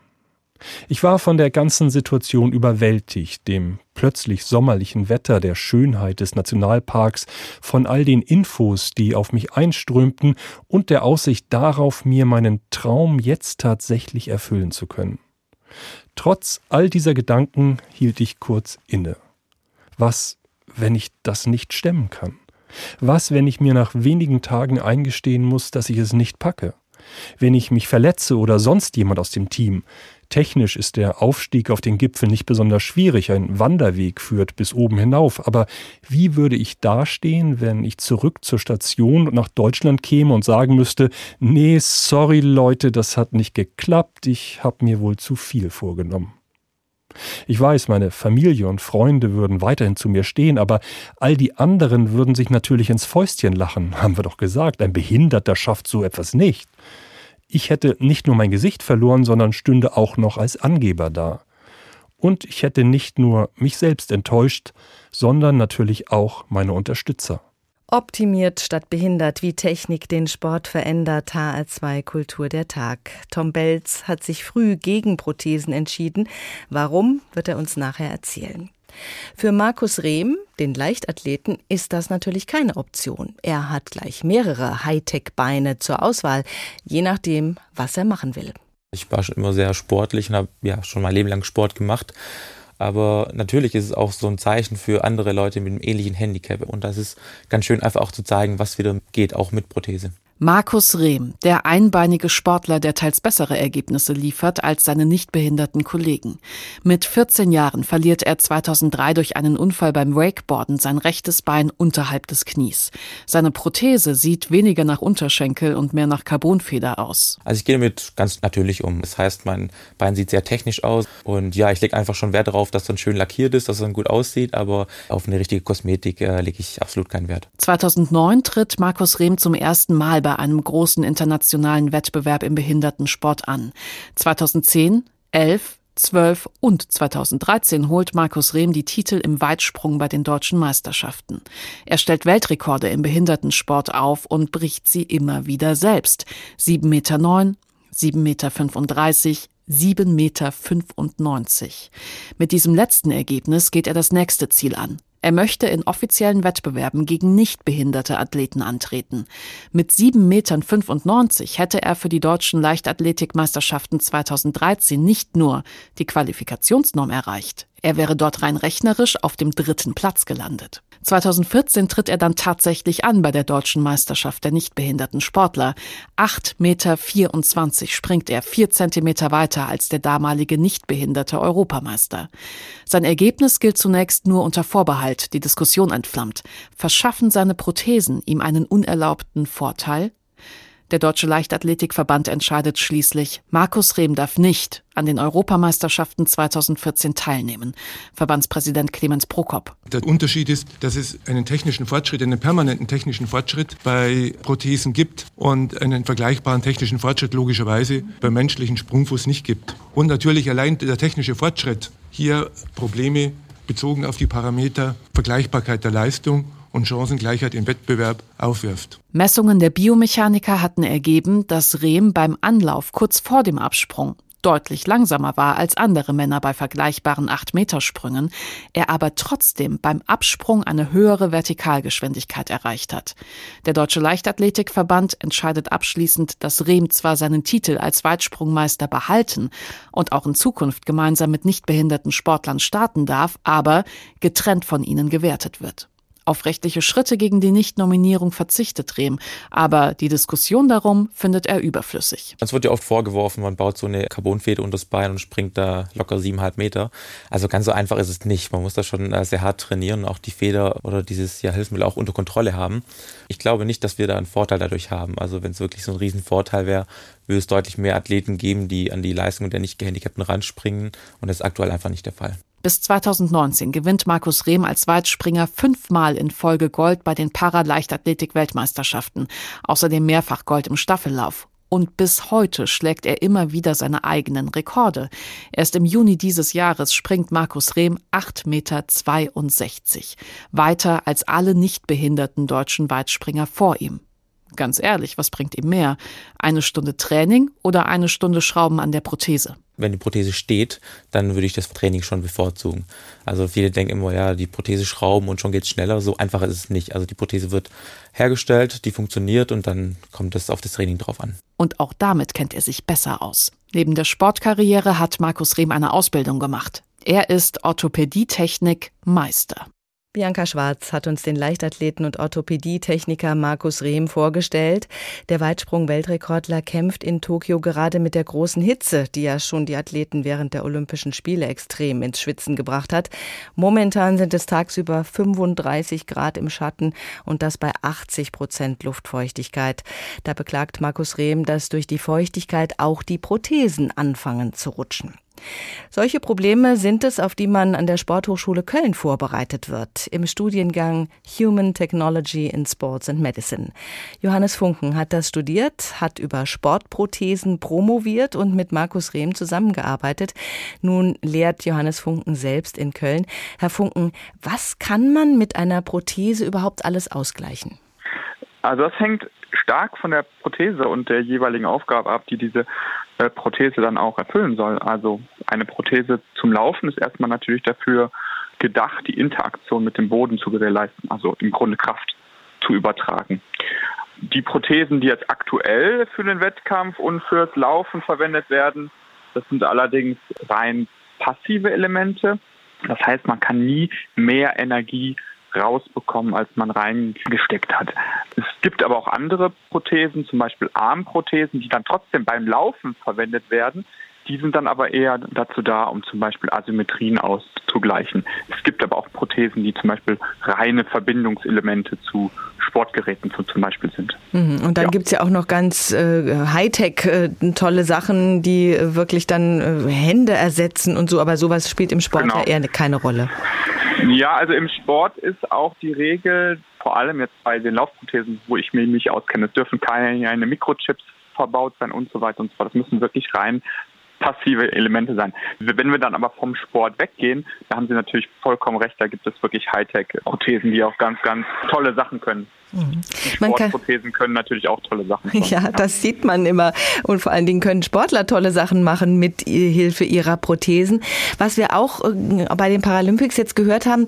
Ich war von der ganzen Situation überwältigt, dem plötzlich sommerlichen Wetter, der Schönheit des Nationalparks, von all den Infos, die auf mich einströmten und der Aussicht darauf, mir meinen Traum jetzt tatsächlich erfüllen zu können. Trotz all dieser Gedanken hielt ich kurz inne. Was, wenn ich das nicht stemmen kann? Was, wenn ich mir nach wenigen Tagen eingestehen muss, dass ich es nicht packe? Wenn ich mich verletze oder sonst jemand aus dem Team, Technisch ist der Aufstieg auf den Gipfel nicht besonders schwierig, ein Wanderweg führt bis oben hinauf, aber wie würde ich dastehen, wenn ich zurück zur Station und nach Deutschland käme und sagen müsste, nee, sorry Leute, das hat nicht geklappt, ich habe mir wohl zu viel vorgenommen. Ich weiß, meine Familie und Freunde würden weiterhin zu mir stehen, aber all die anderen würden sich natürlich ins Fäustchen lachen, haben wir doch gesagt, ein Behinderter schafft so etwas nicht. Ich hätte nicht nur mein Gesicht verloren, sondern stünde auch noch als Angeber da. Und ich hätte nicht nur mich selbst enttäuscht, sondern natürlich auch meine Unterstützer. Optimiert statt behindert, wie Technik den Sport verändert, HR2 Kultur der Tag. Tom Belz hat sich früh gegen Prothesen entschieden. Warum, wird er uns nachher erzählen. Für Markus Rehm, den Leichtathleten, ist das natürlich keine Option. Er hat gleich mehrere Hightech-Beine zur Auswahl, je nachdem, was er machen will. Ich war schon immer sehr sportlich und habe ja schon mein Leben lang Sport gemacht. Aber natürlich ist es auch so ein Zeichen für andere Leute mit einem ähnlichen Handicap. Und das ist ganz schön einfach auch zu zeigen, was wieder geht, auch mit Prothese. Markus Rehm, der einbeinige Sportler, der teils bessere Ergebnisse liefert als seine nicht behinderten Kollegen. Mit 14 Jahren verliert er 2003 durch einen Unfall beim Wakeboarden sein rechtes Bein unterhalb des Knies. Seine Prothese sieht weniger nach Unterschenkel und mehr nach Carbonfeder aus. Also ich gehe damit ganz natürlich um. Das heißt, mein Bein sieht sehr technisch aus und ja, ich lege einfach schon Wert darauf, dass es dann schön lackiert ist, dass es dann gut aussieht, aber auf eine richtige Kosmetik äh, lege ich absolut keinen Wert. 2009 tritt Markus Rehm zum ersten Mal bei bei einem großen internationalen Wettbewerb im Behindertensport an. 2010, 11, 12 und 2013 holt Markus Rehm die Titel im Weitsprung bei den deutschen Meisterschaften. Er stellt Weltrekorde im Behindertensport auf und bricht sie immer wieder selbst. 7,9 Meter, 7,35 Meter, 7,95 Meter. Mit diesem letzten Ergebnis geht er das nächste Ziel an. Er möchte in offiziellen Wettbewerben gegen nichtbehinderte Athleten antreten. Mit 7,95 Metern hätte er für die deutschen Leichtathletikmeisterschaften 2013 nicht nur die Qualifikationsnorm erreicht, er wäre dort rein rechnerisch auf dem dritten Platz gelandet. 2014 tritt er dann tatsächlich an bei der deutschen Meisterschaft der nichtbehinderten Sportler. 8,24 Meter springt er, vier Zentimeter weiter als der damalige nichtbehinderte Europameister. Sein Ergebnis gilt zunächst nur unter Vorbehalt, die Diskussion entflammt. Verschaffen seine Prothesen ihm einen unerlaubten Vorteil? Der Deutsche Leichtathletikverband entscheidet schließlich, Markus Rehm darf nicht an den Europameisterschaften 2014 teilnehmen. Verbandspräsident Clemens Prokop. Der Unterschied ist, dass es einen technischen Fortschritt, einen permanenten technischen Fortschritt bei Prothesen gibt und einen vergleichbaren technischen Fortschritt logischerweise beim menschlichen Sprungfuß nicht gibt. Und natürlich allein der technische Fortschritt hier Probleme bezogen auf die Parameter Vergleichbarkeit der Leistung und Chancengleichheit im Wettbewerb aufwirft. Messungen der Biomechaniker hatten ergeben, dass Rehm beim Anlauf kurz vor dem Absprung deutlich langsamer war als andere Männer bei vergleichbaren 8-Meter-Sprüngen, er aber trotzdem beim Absprung eine höhere Vertikalgeschwindigkeit erreicht hat. Der Deutsche Leichtathletikverband entscheidet abschließend, dass Rehm zwar seinen Titel als Weitsprungmeister behalten und auch in Zukunft gemeinsam mit nichtbehinderten Sportlern starten darf, aber getrennt von ihnen gewertet wird. Auf rechtliche Schritte gegen die Nichtnominierung verzichtet Rehm, aber die Diskussion darum findet er überflüssig. Es wird ja oft vorgeworfen, man baut so eine Carbonfeder unter das Bein und springt da locker siebeneinhalb Meter. Also ganz so einfach ist es nicht. Man muss da schon äh, sehr hart trainieren und auch die Feder oder dieses ja, Hilfsmittel auch unter Kontrolle haben. Ich glaube nicht, dass wir da einen Vorteil dadurch haben. Also wenn es wirklich so ein Riesenvorteil wäre, würde es deutlich mehr Athleten geben, die an die Leistung der nicht gehandicapten ranspringen und das ist aktuell einfach nicht der Fall. Bis 2019 gewinnt Markus Rehm als Weitspringer fünfmal in Folge Gold bei den Paraleichtathletik-Weltmeisterschaften, außerdem mehrfach Gold im Staffellauf. Und bis heute schlägt er immer wieder seine eigenen Rekorde. Erst im Juni dieses Jahres springt Markus Rehm 8,62 Meter. Weiter als alle nicht behinderten deutschen Weitspringer vor ihm. Ganz ehrlich, was bringt ihm mehr? Eine Stunde Training oder eine Stunde Schrauben an der Prothese? wenn die Prothese steht, dann würde ich das Training schon bevorzugen. Also viele denken immer, ja, die Prothese schrauben und schon geht's schneller. So einfach ist es nicht. Also die Prothese wird hergestellt, die funktioniert und dann kommt es auf das Training drauf an. Und auch damit kennt er sich besser aus. Neben der Sportkarriere hat Markus Rehm eine Ausbildung gemacht. Er ist Orthopädietechnik Meister. Bianca Schwarz hat uns den Leichtathleten und Orthopädietechniker Markus Rehm vorgestellt. Der Weitsprung-Weltrekordler kämpft in Tokio gerade mit der großen Hitze, die ja schon die Athleten während der Olympischen Spiele extrem ins Schwitzen gebracht hat. Momentan sind es tagsüber 35 Grad im Schatten und das bei 80 Prozent Luftfeuchtigkeit. Da beklagt Markus Rehm, dass durch die Feuchtigkeit auch die Prothesen anfangen zu rutschen. Solche Probleme sind es, auf die man an der Sporthochschule Köln vorbereitet wird, im Studiengang Human Technology in Sports and Medicine. Johannes Funken hat das studiert, hat über Sportprothesen promoviert und mit Markus Rehm zusammengearbeitet. Nun lehrt Johannes Funken selbst in Köln. Herr Funken, was kann man mit einer Prothese überhaupt alles ausgleichen? Also das hängt stark von der Prothese und der jeweiligen Aufgabe ab, die diese äh, Prothese dann auch erfüllen soll. Also eine Prothese zum Laufen ist erstmal natürlich dafür gedacht, die Interaktion mit dem Boden zu gewährleisten, also im Grunde Kraft zu übertragen. Die Prothesen, die jetzt aktuell für den Wettkampf und fürs Laufen verwendet werden, das sind allerdings rein passive Elemente. Das heißt, man kann nie mehr Energie rausbekommen, als man reingesteckt hat. Es gibt aber auch andere Prothesen, zum Beispiel Armprothesen, die dann trotzdem beim Laufen verwendet werden. Die sind dann aber eher dazu da, um zum Beispiel Asymmetrien auszugleichen. Es gibt aber auch Prothesen, die zum Beispiel reine Verbindungselemente zu Sportgeräten zum Beispiel sind. Mhm. Und dann ja. gibt's ja auch noch ganz äh, Hightech äh, tolle Sachen, die äh, wirklich dann äh, Hände ersetzen und so, aber sowas spielt im Sport genau. ja eher keine Rolle. Ja, also im Sport ist auch die Regel, vor allem jetzt bei den Laufprothesen, wo ich mich nicht auskenne, es dürfen keine Mikrochips verbaut sein und so weiter und so fort. Das müssen wirklich rein passive Elemente sein. Wenn wir dann aber vom Sport weggehen, da haben Sie natürlich vollkommen recht, da gibt es wirklich Hightech-Prothesen, die auch ganz, ganz tolle Sachen können. Mhm. Sportprothesen können natürlich auch tolle Sachen machen. Ja, das sieht man immer. Und vor allen Dingen können Sportler tolle Sachen machen mit Hilfe ihrer Prothesen. Was wir auch äh, bei den Paralympics jetzt gehört haben,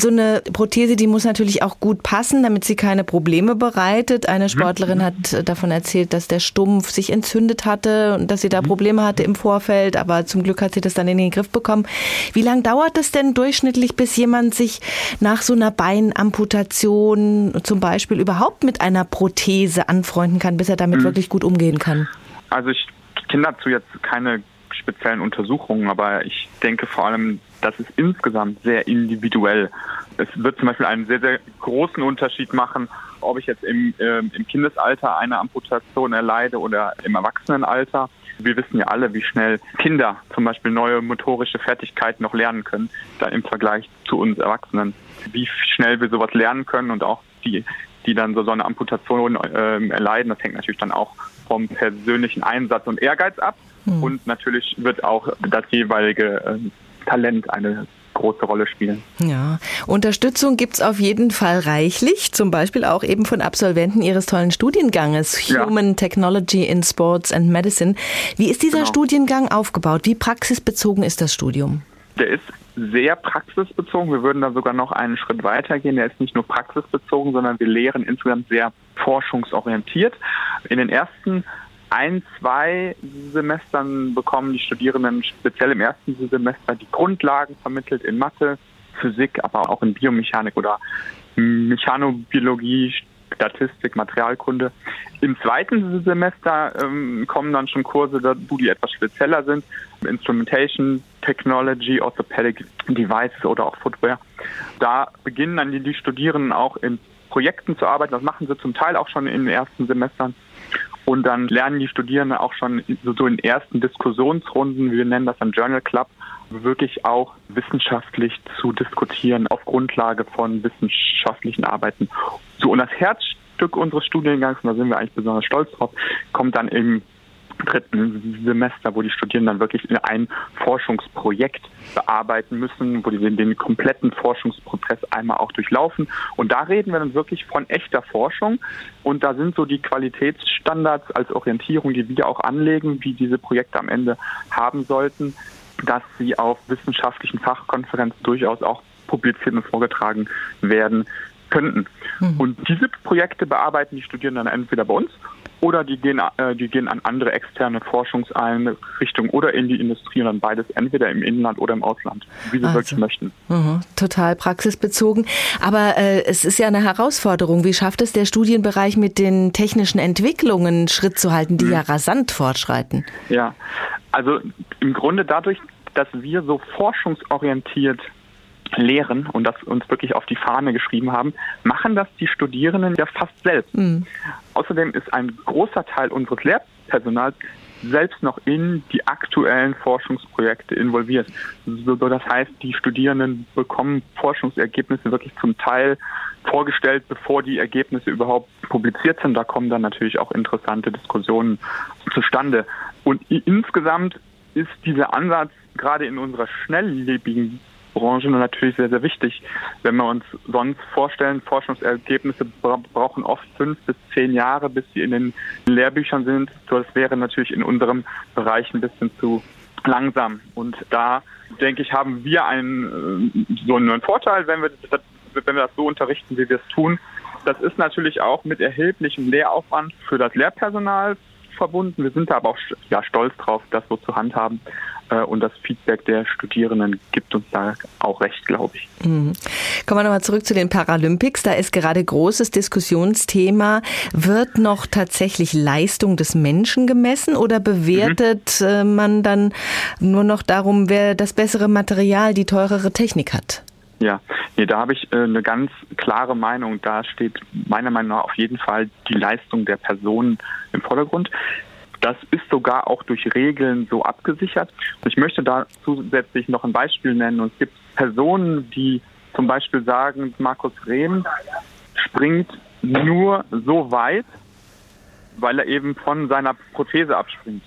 so eine Prothese, die muss natürlich auch gut passen, damit sie keine Probleme bereitet. Eine mhm. Sportlerin mhm. hat davon erzählt, dass der Stumpf sich entzündet hatte und dass sie da mhm. Probleme hatte im Vorfeld, aber zum Glück hat sie das dann in den Griff bekommen. Wie lange dauert es denn durchschnittlich, bis jemand sich nach so einer Beinamputation zum Beispiel überhaupt mit einer Prothese anfreunden kann, bis er damit mhm. wirklich gut umgehen kann? Also ich kenne dazu jetzt keine speziellen Untersuchungen, aber ich denke vor allem, dass es insgesamt sehr individuell. Es wird zum Beispiel einen sehr, sehr großen Unterschied machen, ob ich jetzt im, äh, im Kindesalter eine Amputation erleide oder im Erwachsenenalter. Wir wissen ja alle, wie schnell Kinder zum Beispiel neue motorische Fertigkeiten noch lernen können, dann im Vergleich zu uns Erwachsenen. Wie schnell wir sowas lernen können und auch die, die dann so, so eine Amputation äh, erleiden, das hängt natürlich dann auch vom persönlichen Einsatz und Ehrgeiz ab. Mhm. Und natürlich wird auch das jeweilige äh, Talent eine große Rolle spielen. Ja, Unterstützung gibt es auf jeden Fall reichlich, zum Beispiel auch eben von Absolventen Ihres tollen Studienganges Human ja. Technology in Sports and Medicine. Wie ist dieser genau. Studiengang aufgebaut? Wie praxisbezogen ist das Studium? Der ist sehr praxisbezogen. Wir würden da sogar noch einen Schritt weiter gehen. Der ist nicht nur praxisbezogen, sondern wir lehren insgesamt sehr forschungsorientiert. In den ersten ein, zwei Semestern bekommen die Studierenden speziell im ersten Semester die Grundlagen vermittelt in Mathe, Physik, aber auch in Biomechanik oder Mechanobiologie, Statistik, Materialkunde. Im zweiten Semester ähm, kommen dann schon Kurse, wo die etwas spezieller sind. Instrumentation, Technology, Orthopedic Devices oder auch Footwear. Da beginnen dann die, die Studierenden auch in Projekten zu arbeiten. Das machen sie zum Teil auch schon in den ersten Semestern. Und dann lernen die Studierenden auch schon so in ersten Diskussionsrunden, wir nennen das dann Journal Club, wirklich auch wissenschaftlich zu diskutieren auf Grundlage von wissenschaftlichen Arbeiten. So, und das Herzstück unseres Studiengangs, und da sind wir eigentlich besonders stolz drauf, kommt dann im dritten Semester, wo die Studierenden dann wirklich ein Forschungsprojekt bearbeiten müssen, wo die den kompletten Forschungsprozess einmal auch durchlaufen. Und da reden wir dann wirklich von echter Forschung. Und da sind so die Qualitätsstandards als Orientierung, die wir auch anlegen, wie diese Projekte am Ende haben sollten, dass sie auf wissenschaftlichen Fachkonferenzen durchaus auch publiziert und vorgetragen werden könnten. Mhm. Und diese Projekte bearbeiten die Studierenden dann entweder bei uns oder die gehen, äh, die gehen an andere externe Forschungseinrichtungen oder in die Industrie und dann beides entweder im Inland oder im Ausland, wie sie also, wirklich möchten. Uh total praxisbezogen. Aber äh, es ist ja eine Herausforderung. Wie schafft es der Studienbereich mit den technischen Entwicklungen Schritt zu halten, die mhm. ja rasant fortschreiten? Ja, also im Grunde dadurch, dass wir so forschungsorientiert lehren und das uns wirklich auf die Fahne geschrieben haben, machen das die Studierenden ja fast selbst. Mhm. Außerdem ist ein großer Teil unseres Lehrpersonals selbst noch in die aktuellen Forschungsprojekte involviert. So, das heißt, die Studierenden bekommen Forschungsergebnisse wirklich zum Teil vorgestellt, bevor die Ergebnisse überhaupt publiziert sind. Da kommen dann natürlich auch interessante Diskussionen zustande. Und insgesamt ist dieser Ansatz gerade in unserer schnelllebigen Branche natürlich sehr, sehr wichtig. Wenn wir uns sonst vorstellen, Forschungsergebnisse brauchen oft fünf bis zehn Jahre, bis sie in den Lehrbüchern sind. Das wäre natürlich in unserem Bereich ein bisschen zu langsam. Und da, denke ich, haben wir einen, äh, so einen Vorteil, wenn wir, wenn wir das so unterrichten, wie wir es tun. Das ist natürlich auch mit erheblichem Lehraufwand für das Lehrpersonal verbunden. Wir sind da aber auch ja, stolz drauf, das so zu handhaben. Äh, und das Feedback der Studierenden gibt uns da auch recht, glaube ich. Mhm. Kommen wir nochmal zurück zu den Paralympics. Da ist gerade großes Diskussionsthema. Wird noch tatsächlich Leistung des Menschen gemessen oder bewertet mhm. man dann nur noch darum, wer das bessere Material, die teurere Technik hat? Ja, nee, da habe ich äh, eine ganz klare Meinung. Da steht meiner Meinung nach auf jeden Fall die Leistung der Person im Vordergrund. Das ist sogar auch durch Regeln so abgesichert. Und ich möchte da zusätzlich noch ein Beispiel nennen. Und es gibt Personen, die zum Beispiel sagen, Markus Rehm springt nur so weit, weil er eben von seiner Prothese abspringt.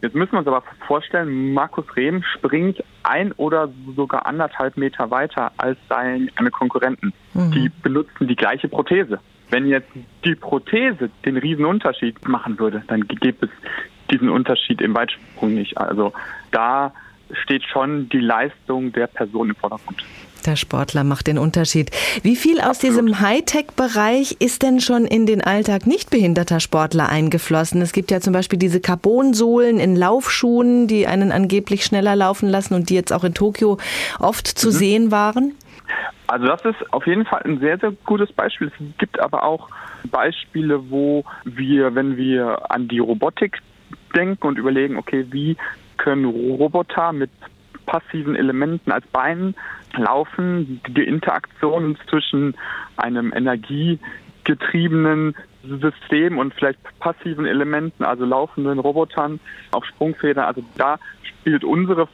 Jetzt müssen wir uns aber vorstellen, Markus Rehm springt ein oder sogar anderthalb Meter weiter als seine Konkurrenten. Mhm. Die benutzen die gleiche Prothese. Wenn jetzt die Prothese den riesen Unterschied machen würde, dann gäbe es diesen Unterschied im Weitsprung nicht. Also da steht schon die Leistung der Person im Vordergrund. Der Sportler macht den Unterschied. Wie viel aus diesem Hightech-Bereich ist denn schon in den Alltag nicht behinderter Sportler eingeflossen? Es gibt ja zum Beispiel diese Carbonsohlen in Laufschuhen, die einen angeblich schneller laufen lassen und die jetzt auch in Tokio oft zu mhm. sehen waren. Also das ist auf jeden Fall ein sehr, sehr gutes Beispiel. Es gibt aber auch Beispiele, wo wir, wenn wir an die Robotik denken und überlegen, okay, wie können Roboter mit passiven Elementen als Beinen laufen, die Interaktion zwischen einem energiegetriebenen System und vielleicht passiven Elementen, also laufenden Robotern auf Sprungfedern. Also da spielt unsere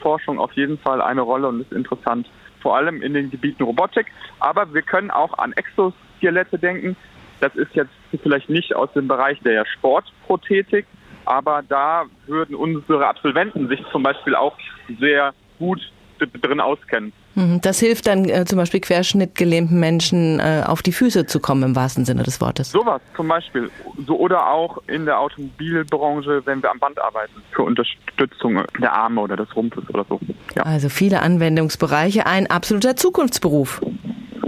Forschung auf jeden Fall eine Rolle und ist interessant, vor allem in den Gebieten Robotik. Aber wir können auch an Exoskelette denken. Das ist jetzt vielleicht nicht aus dem Bereich der Sportprothetik, aber da würden unsere Absolventen sich zum Beispiel auch sehr gut drin auskennen. Mhm, das hilft dann äh, zum Beispiel querschnittgelähmten Menschen äh, auf die Füße zu kommen im wahrsten Sinne des Wortes. Sowas zum Beispiel. So, oder auch in der Automobilbranche, wenn wir am Band arbeiten, für Unterstützung der Arme oder des Rumpfes oder so. Ja. Also viele Anwendungsbereiche, ein absoluter Zukunftsberuf.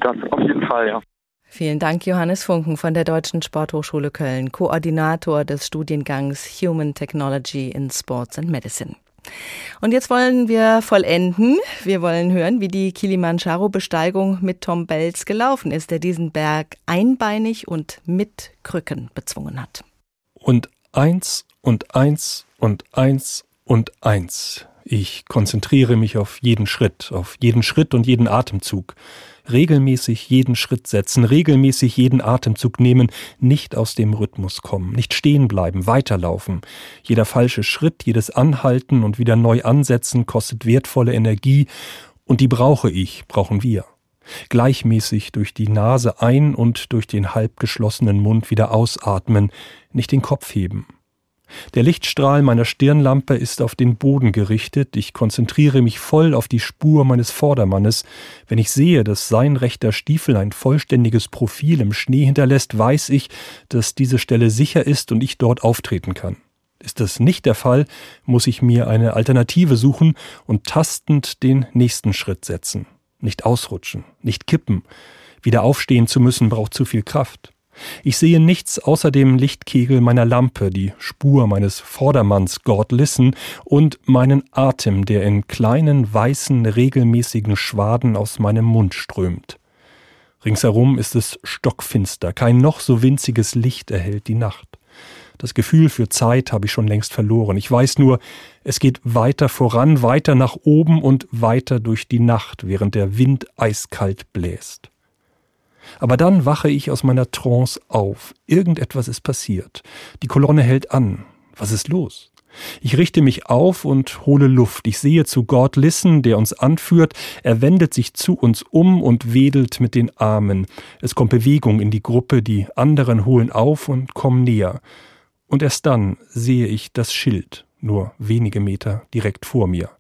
Das auf jeden Fall, ja. Vielen Dank, Johannes Funken von der Deutschen Sporthochschule Köln, Koordinator des Studiengangs Human Technology in Sports and Medicine. Und jetzt wollen wir vollenden. Wir wollen hören, wie die Kilimanjaro-Besteigung mit Tom Bells gelaufen ist, der diesen Berg einbeinig und mit Krücken bezwungen hat. Und eins und eins und eins und eins. Ich konzentriere mich auf jeden Schritt, auf jeden Schritt und jeden Atemzug regelmäßig jeden Schritt setzen, regelmäßig jeden Atemzug nehmen, nicht aus dem Rhythmus kommen, nicht stehen bleiben, weiterlaufen. Jeder falsche Schritt, jedes Anhalten und wieder neu ansetzen kostet wertvolle Energie und die brauche ich, brauchen wir. Gleichmäßig durch die Nase ein und durch den halb geschlossenen Mund wieder ausatmen, nicht den Kopf heben. Der Lichtstrahl meiner Stirnlampe ist auf den Boden gerichtet, ich konzentriere mich voll auf die Spur meines Vordermannes. Wenn ich sehe, dass sein rechter Stiefel ein vollständiges Profil im Schnee hinterlässt, weiß ich, dass diese Stelle sicher ist und ich dort auftreten kann. Ist das nicht der Fall, muss ich mir eine Alternative suchen und tastend den nächsten Schritt setzen. Nicht ausrutschen, nicht kippen. Wieder aufstehen zu müssen braucht zu viel Kraft. Ich sehe nichts außer dem Lichtkegel meiner Lampe, die Spur meines Vordermanns God Listen und meinen Atem, der in kleinen, weißen, regelmäßigen Schwaden aus meinem Mund strömt. Ringsherum ist es stockfinster, kein noch so winziges Licht erhellt die Nacht. Das Gefühl für Zeit habe ich schon längst verloren. Ich weiß nur, es geht weiter voran, weiter nach oben und weiter durch die Nacht, während der Wind eiskalt bläst. Aber dann wache ich aus meiner Trance auf. Irgendetwas ist passiert. Die Kolonne hält an. Was ist los? Ich richte mich auf und hole Luft. Ich sehe zu God Listen, der uns anführt. Er wendet sich zu uns um und wedelt mit den Armen. Es kommt Bewegung in die Gruppe, die anderen holen auf und kommen näher. Und erst dann sehe ich das Schild, nur wenige Meter direkt vor mir.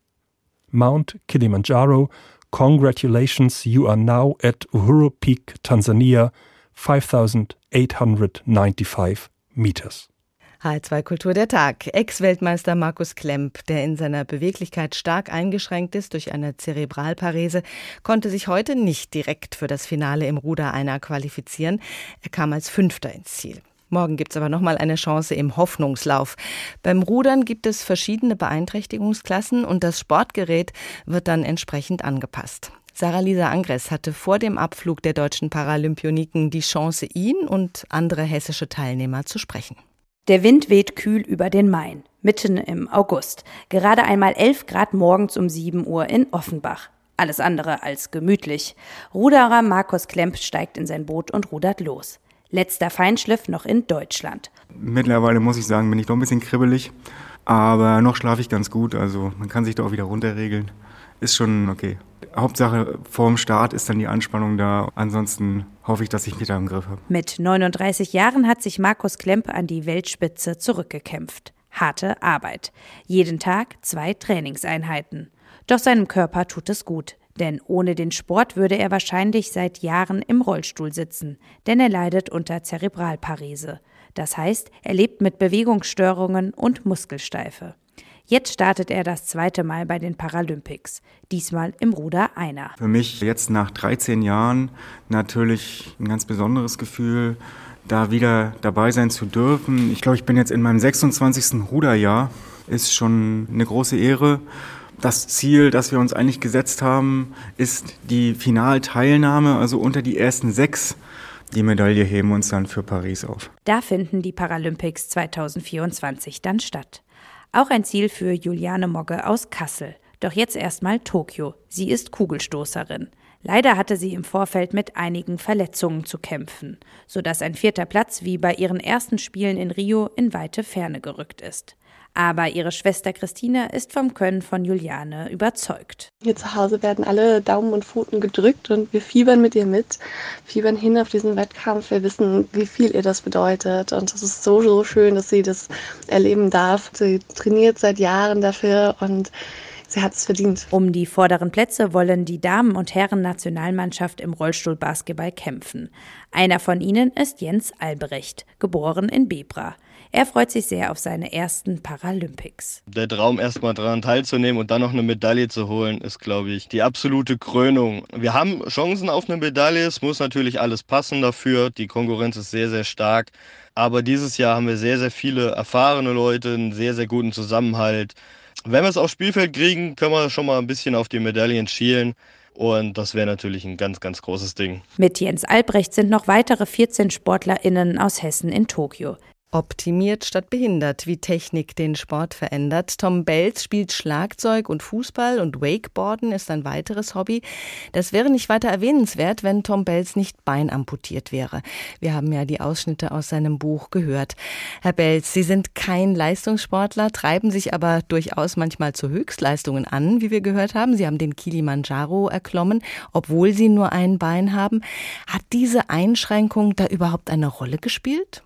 Mount Kilimanjaro, Congratulations, you are now at Uhuru Peak, Tansania, 5895 meters. H2 Kultur der Tag. Ex-Weltmeister Markus Klemp, der in seiner Beweglichkeit stark eingeschränkt ist durch eine Zerebralparese, konnte sich heute nicht direkt für das Finale im Ruder einer qualifizieren. Er kam als Fünfter ins Ziel. Morgen gibt es aber nochmal eine Chance im Hoffnungslauf. Beim Rudern gibt es verschiedene Beeinträchtigungsklassen und das Sportgerät wird dann entsprechend angepasst. Sarah-Lisa Angres hatte vor dem Abflug der deutschen Paralympioniken die Chance, ihn und andere hessische Teilnehmer zu sprechen. Der Wind weht kühl über den Main, mitten im August. Gerade einmal 11 Grad morgens um 7 Uhr in Offenbach. Alles andere als gemütlich. Ruderer Markus Klemp steigt in sein Boot und rudert los. Letzter Feinschliff noch in Deutschland. Mittlerweile muss ich sagen, bin ich doch ein bisschen kribbelig. Aber noch schlafe ich ganz gut. Also man kann sich da auch wieder runterregeln. Ist schon okay. Hauptsache vorm Start ist dann die Anspannung da. Ansonsten hoffe ich, dass ich mich da im Griff habe. Mit 39 Jahren hat sich Markus Klempe an die Weltspitze zurückgekämpft. Harte Arbeit. Jeden Tag zwei Trainingseinheiten. Doch seinem Körper tut es gut. Denn ohne den Sport würde er wahrscheinlich seit Jahren im Rollstuhl sitzen, denn er leidet unter Zerebralparese. Das heißt, er lebt mit Bewegungsstörungen und Muskelsteife. Jetzt startet er das zweite Mal bei den Paralympics, diesmal im Ruder einer. Für mich jetzt nach 13 Jahren natürlich ein ganz besonderes Gefühl, da wieder dabei sein zu dürfen. Ich glaube, ich bin jetzt in meinem 26. Ruderjahr, ist schon eine große Ehre. Das Ziel, das wir uns eigentlich gesetzt haben, ist die Finalteilnahme, also unter die ersten sechs. Die Medaille heben uns dann für Paris auf. Da finden die Paralympics 2024 dann statt. Auch ein Ziel für Juliane Mogge aus Kassel. Doch jetzt erstmal Tokio. Sie ist Kugelstoßerin. Leider hatte sie im Vorfeld mit einigen Verletzungen zu kämpfen, sodass ein vierter Platz wie bei ihren ersten Spielen in Rio in weite Ferne gerückt ist. Aber ihre Schwester Christina ist vom Können von Juliane überzeugt. Hier zu Hause werden alle Daumen und Pfoten gedrückt und wir fiebern mit ihr mit, fiebern hin auf diesen Wettkampf. Wir wissen, wie viel ihr das bedeutet und es ist so, so schön, dass sie das erleben darf. Sie trainiert seit Jahren dafür und Sie hat es verdient. Um die vorderen Plätze wollen die Damen- und Herren-Nationalmannschaft im Rollstuhlbasketball kämpfen. Einer von ihnen ist Jens Albrecht, geboren in Bebra. Er freut sich sehr auf seine ersten Paralympics. Der Traum, erstmal daran teilzunehmen und dann noch eine Medaille zu holen, ist, glaube ich, die absolute Krönung. Wir haben Chancen auf eine Medaille. Es muss natürlich alles passen dafür. Die Konkurrenz ist sehr, sehr stark. Aber dieses Jahr haben wir sehr, sehr viele erfahrene Leute, einen sehr, sehr guten Zusammenhalt. Wenn wir es aufs Spielfeld kriegen, können wir schon mal ein bisschen auf die Medaillen schielen. Und das wäre natürlich ein ganz, ganz großes Ding. Mit Jens Albrecht sind noch weitere 14 SportlerInnen aus Hessen in Tokio. Optimiert statt behindert, wie Technik den Sport verändert. Tom Belz spielt Schlagzeug und Fußball und Wakeboarden ist ein weiteres Hobby. Das wäre nicht weiter erwähnenswert, wenn Tom Belz nicht beinamputiert wäre. Wir haben ja die Ausschnitte aus seinem Buch gehört. Herr Belz, Sie sind kein Leistungssportler, treiben sich aber durchaus manchmal zu Höchstleistungen an, wie wir gehört haben. Sie haben den Kilimanjaro erklommen, obwohl Sie nur ein Bein haben. Hat diese Einschränkung da überhaupt eine Rolle gespielt?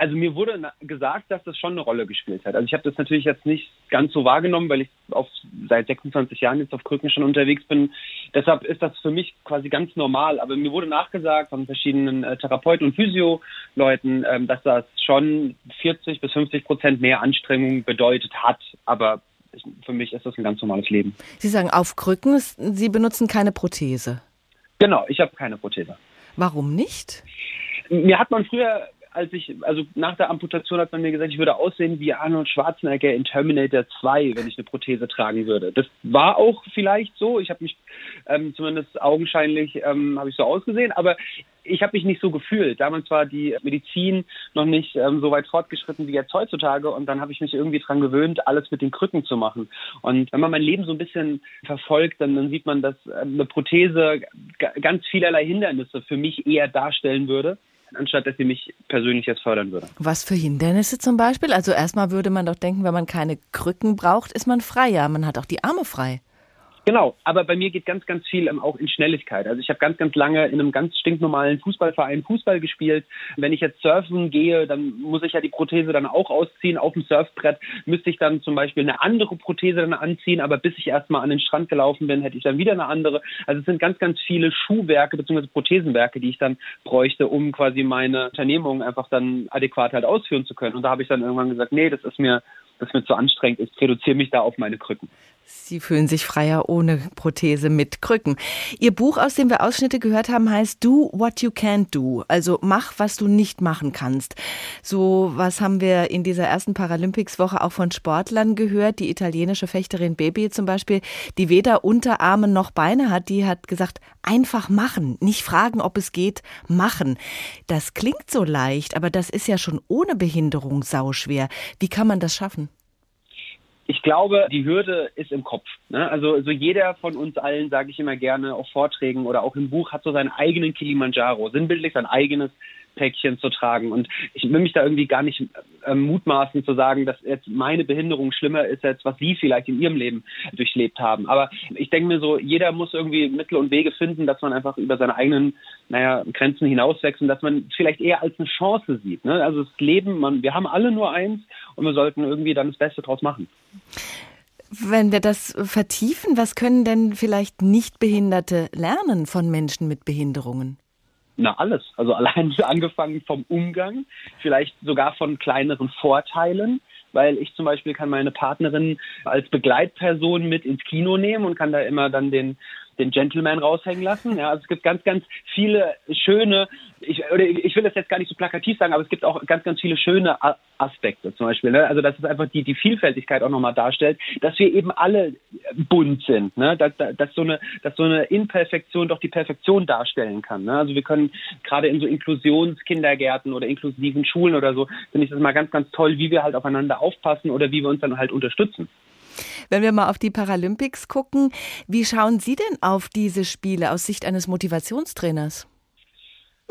Also mir wurde gesagt, dass das schon eine Rolle gespielt hat. Also ich habe das natürlich jetzt nicht ganz so wahrgenommen, weil ich auf, seit 26 Jahren jetzt auf Krücken schon unterwegs bin. Deshalb ist das für mich quasi ganz normal. Aber mir wurde nachgesagt von verschiedenen äh, Therapeuten und Physio-Leuten, ähm, dass das schon 40 bis 50 Prozent mehr Anstrengung bedeutet hat. Aber für mich ist das ein ganz normales Leben. Sie sagen auf Krücken, Sie benutzen keine Prothese. Genau, ich habe keine Prothese. Warum nicht? Mir hat man früher als ich, also nach der Amputation hat man mir gesagt, ich würde aussehen wie Arnold Schwarzenegger in Terminator 2, wenn ich eine Prothese tragen würde. Das war auch vielleicht so. Ich habe mich ähm, zumindest augenscheinlich ähm, habe ich so ausgesehen, aber ich habe mich nicht so gefühlt. Damals war die Medizin noch nicht ähm, so weit fortgeschritten wie jetzt heutzutage und dann habe ich mich irgendwie dran gewöhnt, alles mit den Krücken zu machen. Und wenn man mein Leben so ein bisschen verfolgt, dann, dann sieht man, dass ähm, eine Prothese ganz vielerlei Hindernisse für mich eher darstellen würde anstatt dass sie mich persönlich jetzt fördern würde. Was für Hindernisse zum Beispiel? Also erstmal würde man doch denken, wenn man keine Krücken braucht, ist man freier. Man hat auch die Arme frei. Genau, aber bei mir geht ganz, ganz viel ähm, auch in Schnelligkeit. Also ich habe ganz, ganz lange in einem ganz stinknormalen Fußballverein Fußball gespielt. Wenn ich jetzt surfen gehe, dann muss ich ja die Prothese dann auch ausziehen. Auf dem Surfbrett müsste ich dann zum Beispiel eine andere Prothese dann anziehen, aber bis ich erstmal an den Strand gelaufen bin, hätte ich dann wieder eine andere. Also es sind ganz, ganz viele Schuhwerke bzw. Prothesenwerke, die ich dann bräuchte, um quasi meine Unternehmung einfach dann adäquat halt ausführen zu können. Und da habe ich dann irgendwann gesagt, nee, das ist mir das mir zu anstrengend ist, reduziere mich da auf meine Krücken. Sie fühlen sich freier ohne Prothese mit Krücken. Ihr Buch, aus dem wir Ausschnitte gehört haben, heißt Do What You Can't Do. Also mach, was du nicht machen kannst. So was haben wir in dieser ersten Paralympics-Woche auch von Sportlern gehört. Die italienische Fechterin Baby zum Beispiel, die weder Unterarme noch Beine hat, die hat gesagt, einfach machen. Nicht fragen, ob es geht, machen. Das klingt so leicht, aber das ist ja schon ohne Behinderung sauschwer. Wie kann man das schaffen? Ich glaube, die Hürde ist im Kopf. Ne? Also, also jeder von uns allen, sage ich immer gerne, auf Vorträgen oder auch im Buch, hat so seinen eigenen Kilimanjaro, sinnbildlich sein eigenes Päckchen zu tragen. Und ich will mich da irgendwie gar nicht äh, mutmaßen zu sagen, dass jetzt meine Behinderung schlimmer ist als was Sie vielleicht in Ihrem Leben durchlebt haben. Aber ich denke mir so, jeder muss irgendwie Mittel und Wege finden, dass man einfach über seine eigenen, naja, Grenzen hinauswächst und dass man vielleicht eher als eine Chance sieht. Ne? Also das Leben, man, wir haben alle nur eins und wir sollten irgendwie dann das Beste draus machen. Wenn wir das vertiefen, was können denn vielleicht Nichtbehinderte lernen von Menschen mit Behinderungen? Na, alles. Also allein angefangen vom Umgang, vielleicht sogar von kleineren Vorteilen, weil ich zum Beispiel kann meine Partnerin als Begleitperson mit ins Kino nehmen und kann da immer dann den den Gentleman raushängen lassen. Ja, also es gibt ganz, ganz viele schöne, ich, oder ich will das jetzt gar nicht so plakativ sagen, aber es gibt auch ganz, ganz viele schöne Aspekte zum Beispiel. Ne? Also dass es einfach die, die Vielfältigkeit auch nochmal darstellt, dass wir eben alle bunt sind, ne? dass, dass, so eine, dass so eine Imperfektion doch die Perfektion darstellen kann. Ne? Also wir können gerade in so Inklusionskindergärten oder inklusiven Schulen oder so, finde ich das mal ganz, ganz toll, wie wir halt aufeinander aufpassen oder wie wir uns dann halt unterstützen. Wenn wir mal auf die Paralympics gucken, wie schauen Sie denn auf diese Spiele aus Sicht eines Motivationstrainers?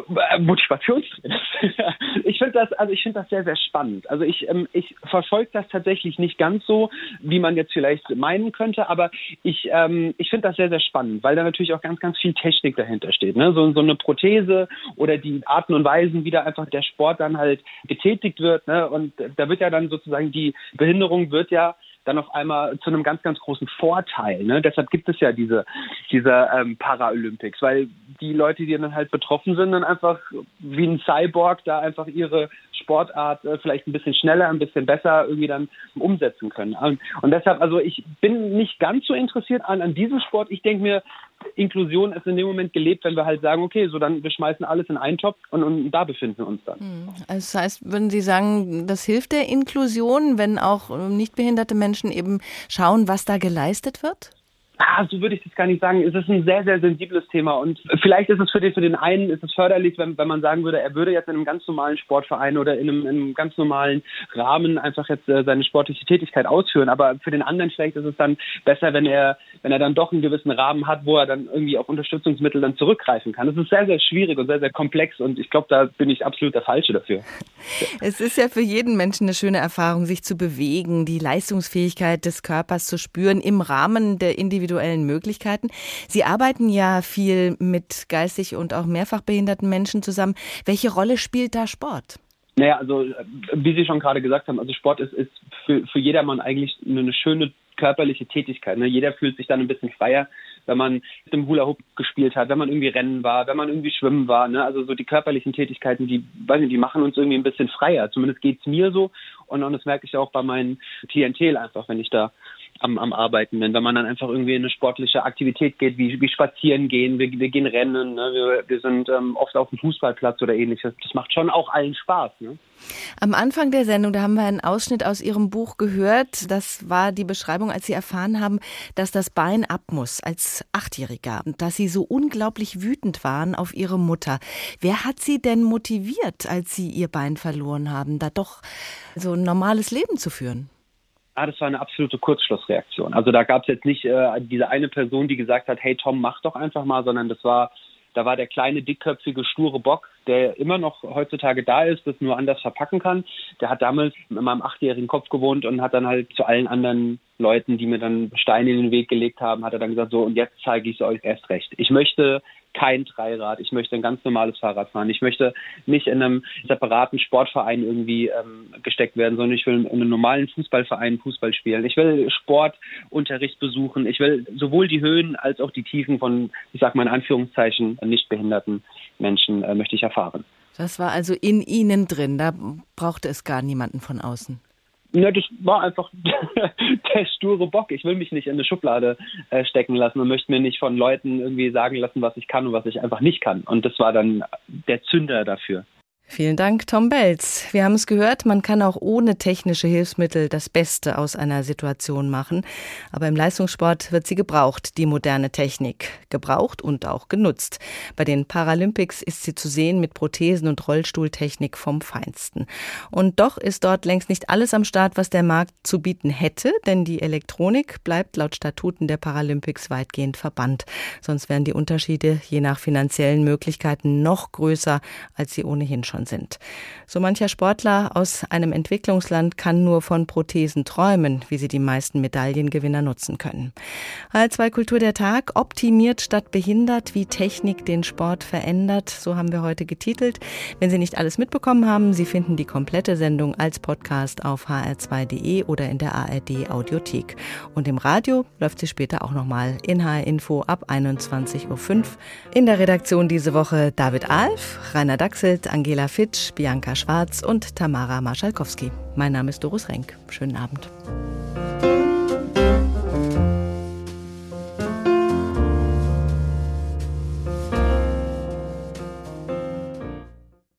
Äh, Motivationstrainers. ich finde das, also ich finde das sehr, sehr spannend. Also ich, ähm, ich verfolge das tatsächlich nicht ganz so, wie man jetzt vielleicht meinen könnte, aber ich, ähm, ich finde das sehr, sehr spannend, weil da natürlich auch ganz, ganz viel Technik dahinter steht. Ne? So, so eine Prothese oder die Arten und Weisen, wie da einfach der Sport dann halt getätigt wird. Ne? Und da wird ja dann sozusagen die Behinderung wird ja dann auf einmal zu einem ganz, ganz großen Vorteil. Ne? Deshalb gibt es ja diese, diese ähm, Paralympics, weil die Leute, die dann halt betroffen sind, dann einfach wie ein Cyborg da einfach ihre Sportart äh, vielleicht ein bisschen schneller, ein bisschen besser irgendwie dann umsetzen können. Und, und deshalb, also ich bin nicht ganz so interessiert an, an diesem Sport. Ich denke mir, Inklusion ist in dem Moment gelebt, wenn wir halt sagen, okay, so dann wir schmeißen alles in einen Topf und, und da befinden wir uns dann. Hm. Also das heißt, würden Sie sagen, das hilft der Inklusion, wenn auch nichtbehinderte Menschen eben schauen, was da geleistet wird? Ah, so würde ich das gar nicht sagen. Es ist ein sehr, sehr sensibles Thema und vielleicht ist es für den, für den einen ist es förderlich, wenn, wenn man sagen würde, er würde jetzt in einem ganz normalen Sportverein oder in einem, in einem ganz normalen Rahmen einfach jetzt äh, seine sportliche Tätigkeit ausführen. Aber für den anderen vielleicht ist es dann besser, wenn er, wenn er dann doch einen gewissen Rahmen hat, wo er dann irgendwie auf Unterstützungsmittel dann zurückgreifen kann. Es ist sehr, sehr schwierig und sehr, sehr komplex und ich glaube, da bin ich absolut der Falsche dafür. Es ist ja für jeden Menschen eine schöne Erfahrung, sich zu bewegen, die Leistungsfähigkeit des Körpers zu spüren im Rahmen der individuellen individuellen Möglichkeiten. Sie arbeiten ja viel mit geistig und auch mehrfach behinderten Menschen zusammen. Welche Rolle spielt da Sport? Naja, also wie Sie schon gerade gesagt haben, also Sport ist, ist für, für jedermann eigentlich eine schöne körperliche Tätigkeit. Ne? Jeder fühlt sich dann ein bisschen freier, wenn man mit dem Hula Hoop gespielt hat, wenn man irgendwie rennen war, wenn man irgendwie schwimmen war. Ne? Also so die körperlichen Tätigkeiten, die, weiß nicht, die machen uns irgendwie ein bisschen freier. Zumindest geht es mir so und, und das merke ich auch bei meinen Klientel einfach, wenn ich da am, am Arbeiten bin. Wenn man dann einfach irgendwie in eine sportliche Aktivität geht, wie, wie spazieren gehen, wir, wir gehen rennen, ne? wir, wir sind ähm, oft auf dem Fußballplatz oder ähnliches. Das macht schon auch allen Spaß. Ne? Am Anfang der Sendung, da haben wir einen Ausschnitt aus Ihrem Buch gehört. Das war die Beschreibung, als Sie erfahren haben, dass das Bein ab muss als Achtjähriger und dass Sie so unglaublich wütend waren auf Ihre Mutter. Wer hat Sie denn motiviert, als Sie Ihr Bein verloren haben, da doch so ein normales Leben zu führen? Ah, das war eine absolute Kurzschlussreaktion. Also da gab es jetzt nicht äh, diese eine Person, die gesagt hat, hey Tom, mach doch einfach mal, sondern das war, da war der kleine, dickköpfige, sture Bock, der immer noch heutzutage da ist, das nur anders verpacken kann. Der hat damals in meinem achtjährigen Kopf gewohnt und hat dann halt zu allen anderen Leuten, die mir dann Steine in den Weg gelegt haben, hat er dann gesagt, so und jetzt zeige ich es euch erst recht. Ich möchte kein Dreirad, ich möchte ein ganz normales Fahrrad fahren. Ich möchte nicht in einem separaten Sportverein irgendwie ähm, gesteckt werden, sondern ich will in einem normalen Fußballverein Fußball spielen. Ich will Sportunterricht besuchen. Ich will sowohl die Höhen als auch die Tiefen von, ich sag mal in Anführungszeichen, nicht behinderten Menschen äh, möchte ich erfahren. Das war also in Ihnen drin. Da brauchte es gar niemanden von außen. Ja, das war einfach der sture Bock. Ich will mich nicht in eine Schublade äh, stecken lassen und möchte mir nicht von Leuten irgendwie sagen lassen, was ich kann und was ich einfach nicht kann. Und das war dann der Zünder dafür. Vielen Dank, Tom Belz. Wir haben es gehört, man kann auch ohne technische Hilfsmittel das Beste aus einer Situation machen. Aber im Leistungssport wird sie gebraucht, die moderne Technik. Gebraucht und auch genutzt. Bei den Paralympics ist sie zu sehen mit Prothesen und Rollstuhltechnik vom Feinsten. Und doch ist dort längst nicht alles am Start, was der Markt zu bieten hätte, denn die Elektronik bleibt laut Statuten der Paralympics weitgehend verbannt. Sonst wären die Unterschiede je nach finanziellen Möglichkeiten noch größer, als sie ohnehin schon sind. So mancher Sportler aus einem Entwicklungsland kann nur von Prothesen träumen, wie sie die meisten Medaillengewinner nutzen können. HR2 Kultur der Tag optimiert statt behindert, wie Technik den Sport verändert. So haben wir heute getitelt. Wenn Sie nicht alles mitbekommen haben, Sie finden die komplette Sendung als Podcast auf hr2.de oder in der ARD Audiothek. Und im Radio läuft sie später auch nochmal in HR Info ab 21.05 Uhr. In der Redaktion diese Woche David Alf, Rainer Dachselt, Angela Fitsch, Bianca Schwarz und Tamara Marschalkowski. Mein Name ist Doris Renk. Schönen Abend.